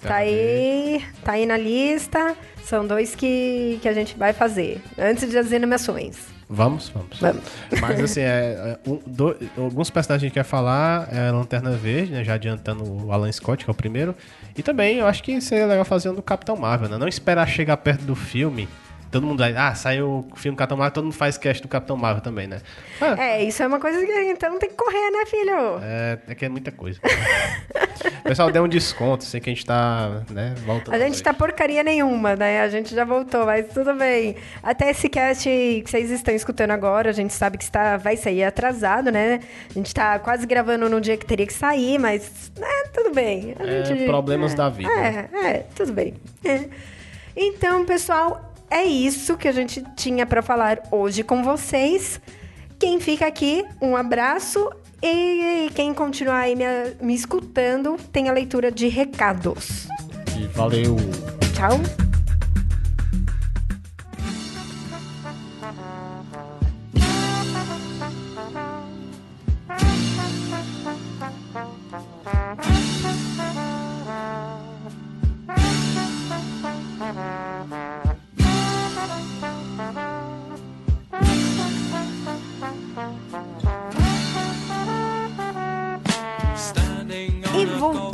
Tá aí, tá aí na lista. São dois que, que a gente vai fazer. Antes das animações. Vamos, vamos. Vamos. Mas assim, é, é, um, do- alguns personagens que a gente quer falar é a Lanterna Verde, né? Já adiantando o Alan Scott, que é o primeiro. E também eu acho que seria legal fazer um do Capitão Marvel, né? Não esperar chegar perto do filme. Todo mundo vai, ah, saiu o filme Capitão Marvel, todo mundo faz cast do Capitão Marvel também, né? Ah, É, isso é uma coisa que então tem que correr, né, filho? é, é que é muita coisa. Pessoal, dê um desconto, sei que a gente tá, né, voltando. A gente tá porcaria nenhuma, né? A gente já voltou, mas tudo bem. Até esse cast que vocês estão escutando agora, a gente sabe que está, vai sair atrasado, né? A gente tá quase gravando no dia que teria que sair, mas né, tudo bem. A É, gente- problemas da vida. É, é, tudo bem. É. Então, pessoal, é isso que a gente tinha pra falar hoje com vocês. Quem fica aqui, um abraço. E quem continuar aí me, me escutando, tem a leitura de recados. E valeu. Tchau.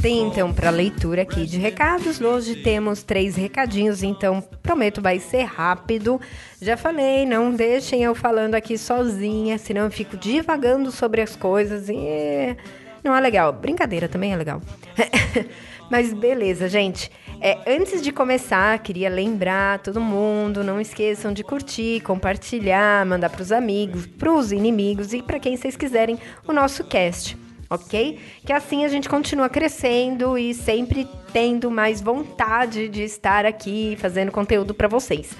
Então para a leitura aqui de recados. Hoje temos três recadinhos, então prometo vai ser rápido. Já falei, não deixem eu falando aqui sozinha, senão eu fico divagando sobre as coisas e não é legal. Brincadeira também é legal. Mas beleza, gente. É, antes de começar, queria lembrar todo mundo, não esqueçam de curtir, compartilhar, mandar para os amigos, para os inimigos e para quem vocês quiserem o nosso cast ok? Que assim a gente continua crescendo e sempre tendo mais vontade de estar aqui fazendo conteúdo para vocês.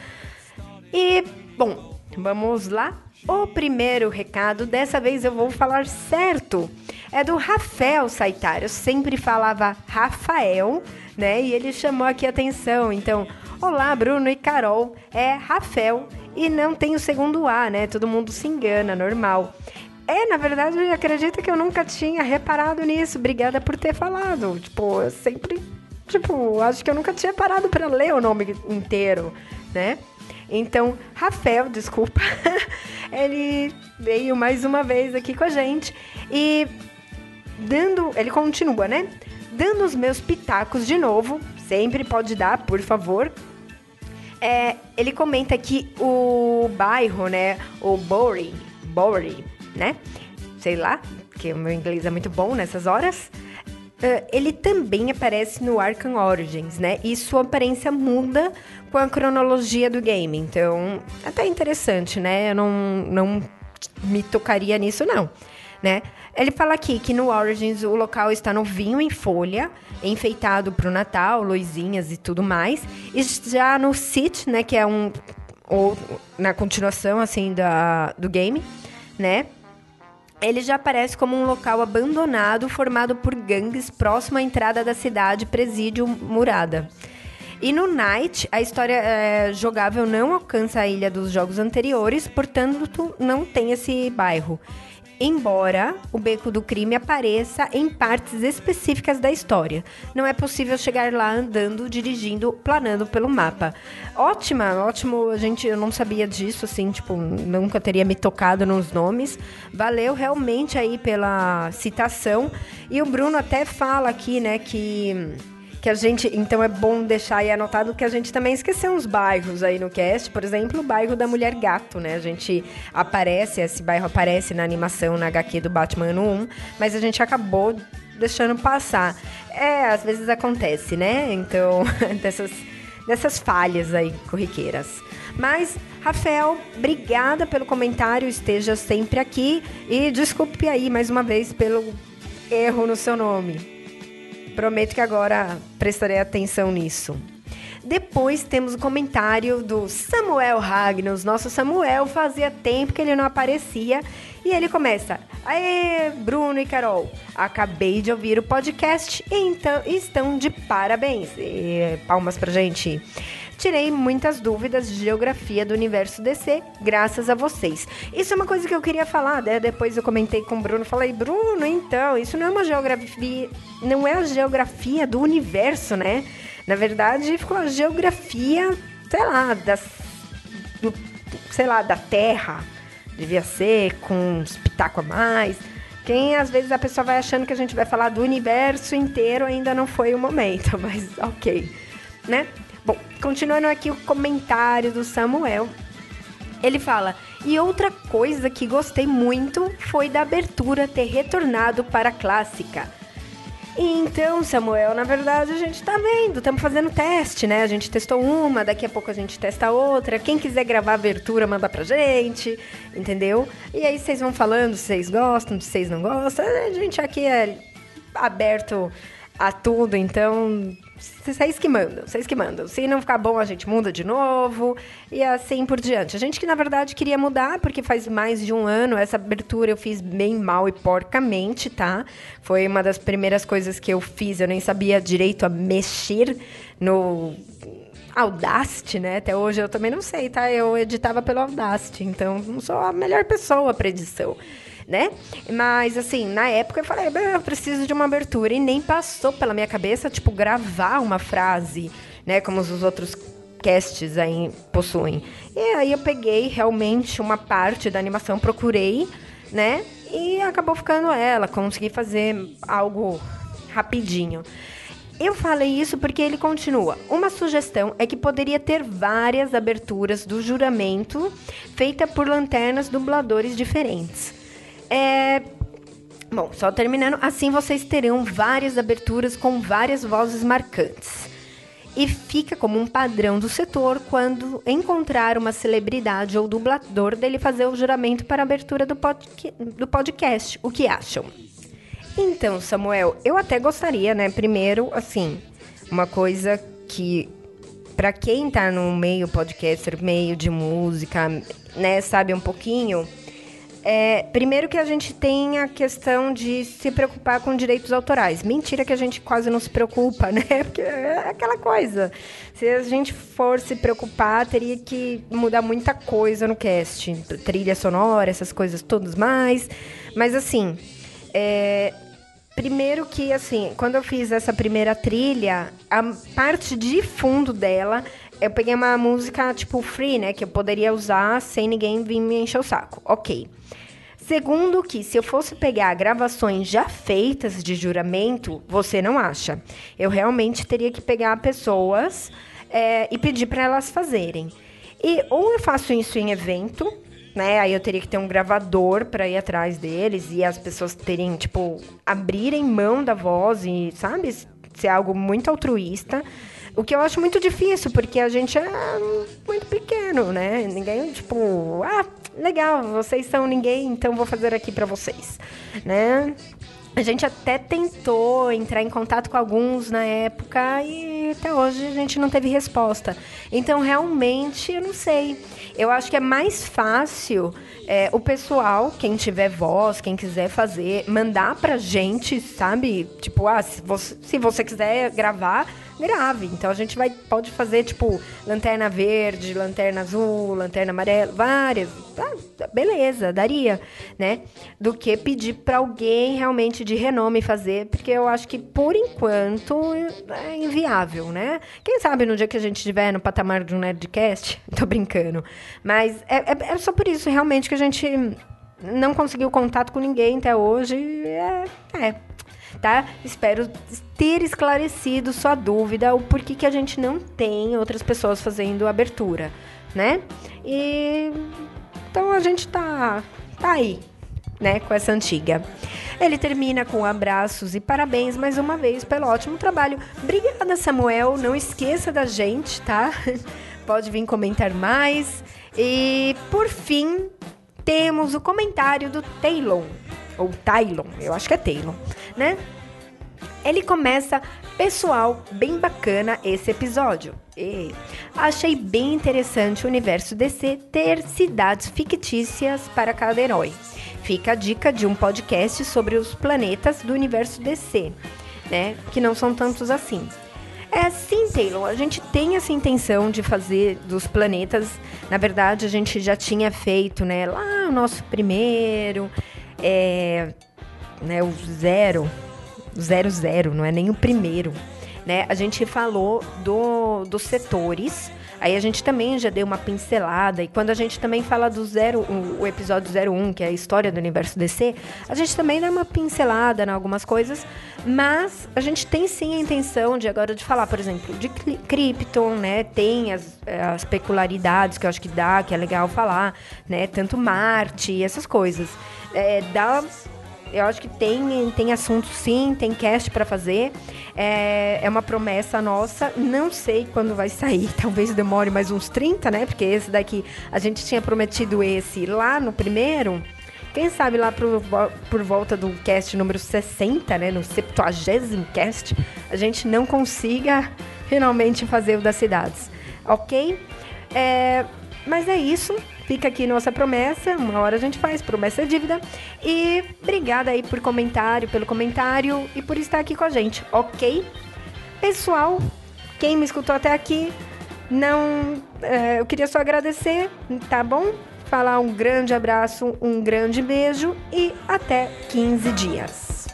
E, bom, vamos lá. O primeiro recado, dessa vez eu vou falar certo. É do Rafael Saitar. Eu sempre falava Rafael, né? E ele chamou aqui a atenção. Então, olá, Bruno e Carol. É Rafael e não tem o segundo A, né? Todo mundo se engana, normal. É, na verdade, acredita que eu nunca tinha reparado nisso. Obrigada por ter falado. Tipo, eu sempre. Tipo, acho que eu nunca tinha parado para ler o nome inteiro, né? Então, Rafael, desculpa, ele veio mais uma vez aqui com a gente e dando. Ele continua, né? Dando os meus pitacos de novo. Sempre pode dar, por favor. É, ele comenta que o bairro, né? O Bury, Bury, né? Sei lá, que o meu inglês é muito bom nessas horas. Uh, ele também aparece no Arkham Origins, né? E sua aparência muda com a cronologia do game. Então, até interessante, né? Eu não, não me tocaria nisso, não, né? Ele fala aqui que no Origins o local está novinho em folha, enfeitado para o Natal, luzinhas e tudo mais. E já no City, né, que é um ou na continuação assim da do game, né? Ele já aparece como um local abandonado formado por gangues próximo à entrada da cidade Presídio Murada. E no Night, a história é, jogável não alcança a ilha dos jogos anteriores, portanto, não tem esse bairro embora o beco do crime apareça em partes específicas da história. Não é possível chegar lá andando, dirigindo, planando pelo mapa. Ótima, ótimo, a gente eu não sabia disso assim, tipo, nunca teria me tocado nos nomes. Valeu realmente aí pela citação. E o Bruno até fala aqui, né, que que a gente, então é bom deixar aí anotado que a gente também esqueceu uns bairros aí no cast, por exemplo, o bairro da Mulher Gato, né? A gente aparece, esse bairro aparece na animação, na HQ do Batman ano 1, mas a gente acabou deixando passar. É, às vezes acontece, né? Então, dessas, dessas falhas aí corriqueiras. Mas, Rafael, obrigada pelo comentário, esteja sempre aqui e desculpe aí mais uma vez pelo erro no seu nome. Prometo que agora prestarei atenção nisso. Depois temos o comentário do Samuel Ragnos. Nosso Samuel fazia tempo que ele não aparecia. E ele começa: Aê, Bruno e Carol, acabei de ouvir o podcast e então estão de parabéns. E, palmas pra gente. Tirei muitas dúvidas de geografia do universo DC, graças a vocês. Isso é uma coisa que eu queria falar, né? Depois eu comentei com o Bruno, falei, Bruno, então, isso não é uma geografia, não é a geografia do universo, né? Na verdade, ficou a geografia, sei lá, das, do, sei lá, da Terra. Devia ser com uns pitaco a mais. Quem às vezes a pessoa vai achando que a gente vai falar do universo inteiro, ainda não foi o momento, mas ok, né? Bom, continuando aqui o comentário do Samuel. Ele fala: E outra coisa que gostei muito foi da abertura ter retornado para a clássica. Então, Samuel, na verdade a gente tá vendo, estamos fazendo teste, né? A gente testou uma, daqui a pouco a gente testa outra. Quem quiser gravar a abertura, manda pra gente, entendeu? E aí vocês vão falando se vocês gostam, se vocês não gostam. A gente aqui é aberto a tudo, então vocês que mandam, vocês que mandam. Se não ficar bom, a gente muda de novo e assim por diante. A gente que na verdade queria mudar, porque faz mais de um ano essa abertura eu fiz bem mal e porcamente, tá? Foi uma das primeiras coisas que eu fiz, eu nem sabia direito a mexer no Audacity, né? Até hoje eu também não sei, tá? Eu editava pelo Audacity, então não sou a melhor pessoa para edição né? Mas, assim, na época eu falei, eu preciso de uma abertura. E nem passou pela minha cabeça, tipo, gravar uma frase, né? Como os outros casts aí possuem. E aí eu peguei realmente uma parte da animação, procurei, né? E acabou ficando ela. Consegui fazer algo rapidinho. Eu falei isso porque ele continua. Uma sugestão é que poderia ter várias aberturas do juramento feita por lanternas dubladores diferentes. É... Bom, só terminando. Assim vocês terão várias aberturas com várias vozes marcantes. E fica como um padrão do setor quando encontrar uma celebridade ou dublador dele fazer o juramento para a abertura do, do podcast. O que acham? Então, Samuel, eu até gostaria, né? Primeiro, assim, uma coisa que para quem tá no meio podcaster, meio de música, né, sabe um pouquinho, é, primeiro que a gente tem a questão de se preocupar com direitos autorais. Mentira que a gente quase não se preocupa, né? Porque é aquela coisa. Se a gente for se preocupar, teria que mudar muita coisa no cast. Trilha sonora, essas coisas todas mais. Mas assim, é, Primeiro que, assim, quando eu fiz essa primeira trilha, a parte de fundo dela, eu peguei uma música, tipo, free, né? Que eu poderia usar sem ninguém vir me encher o saco. Ok. Segundo que, se eu fosse pegar gravações já feitas de juramento, você não acha. Eu realmente teria que pegar pessoas é, e pedir para elas fazerem. E ou eu faço isso em evento, né? Aí eu teria que ter um gravador para ir atrás deles e as pessoas terem, tipo, abrirem mão da voz e, sabe, ser algo muito altruísta. O que eu acho muito difícil, porque a gente é muito pequeno, né? Ninguém, tipo, ah, legal, vocês são ninguém, então vou fazer aqui para vocês, né? A gente até tentou entrar em contato com alguns na época e até hoje a gente não teve resposta. Então, realmente, eu não sei. Eu acho que é mais fácil é, o pessoal, quem tiver voz, quem quiser fazer, mandar pra gente, sabe? Tipo, ah, se você, se você quiser gravar, grave. Então a gente vai pode fazer tipo lanterna verde, lanterna azul, lanterna amarela, várias. Ah, beleza, daria, né? Do que pedir para alguém realmente de renome fazer, porque eu acho que por enquanto é inviável, né? Quem sabe no dia que a gente estiver no patamar de um nerdcast, tô brincando. Mas é, é, é só por isso realmente que a gente não conseguiu contato com ninguém até hoje. É, é tá? Espero ter esclarecido sua dúvida, o porquê que a gente não tem outras pessoas fazendo abertura, né? E então a gente tá, tá aí, né, com essa antiga. Ele termina com abraços e parabéns mais uma vez pelo ótimo trabalho. Obrigada, Samuel. Não esqueça da gente, tá? Pode vir comentar mais. E por fim, temos o comentário do Taylor ou Tylon, eu acho que é Taylor, né? Ele começa, pessoal, bem bacana esse episódio. E achei bem interessante o universo DC ter cidades fictícias para cada herói. Fica a dica de um podcast sobre os planetas do universo DC, né? Que não são tantos assim. É sim, Taylor. A gente tem essa intenção de fazer dos planetas. Na verdade, a gente já tinha feito, né? Lá o nosso primeiro é, né, o zero, zero zero, não é nem o primeiro, né? A gente falou do, dos setores. Aí a gente também já deu uma pincelada. E quando a gente também fala do zero, o, o episódio 01, que é a história do universo DC, a gente também dá uma pincelada em algumas coisas. Mas a gente tem sim a intenção de agora de falar, por exemplo, de Krypton, né? Tem as, as peculiaridades que eu acho que dá, que é legal falar, né? Tanto Marte, essas coisas é, dá eu acho que tem, tem assunto sim, tem cast para fazer. É, é uma promessa nossa. Não sei quando vai sair, talvez demore mais uns 30, né? Porque esse daqui, a gente tinha prometido esse lá no primeiro. Quem sabe lá por, por volta do cast número 60, né? No 70 cast, a gente não consiga finalmente fazer o das cidades. Ok? É, mas é isso. Fica aqui nossa promessa, uma hora a gente faz, promessa é dívida. E obrigada aí por comentário, pelo comentário e por estar aqui com a gente, ok? Pessoal, quem me escutou até aqui, não. É, eu queria só agradecer, tá bom? Falar um grande abraço, um grande beijo e até 15 dias.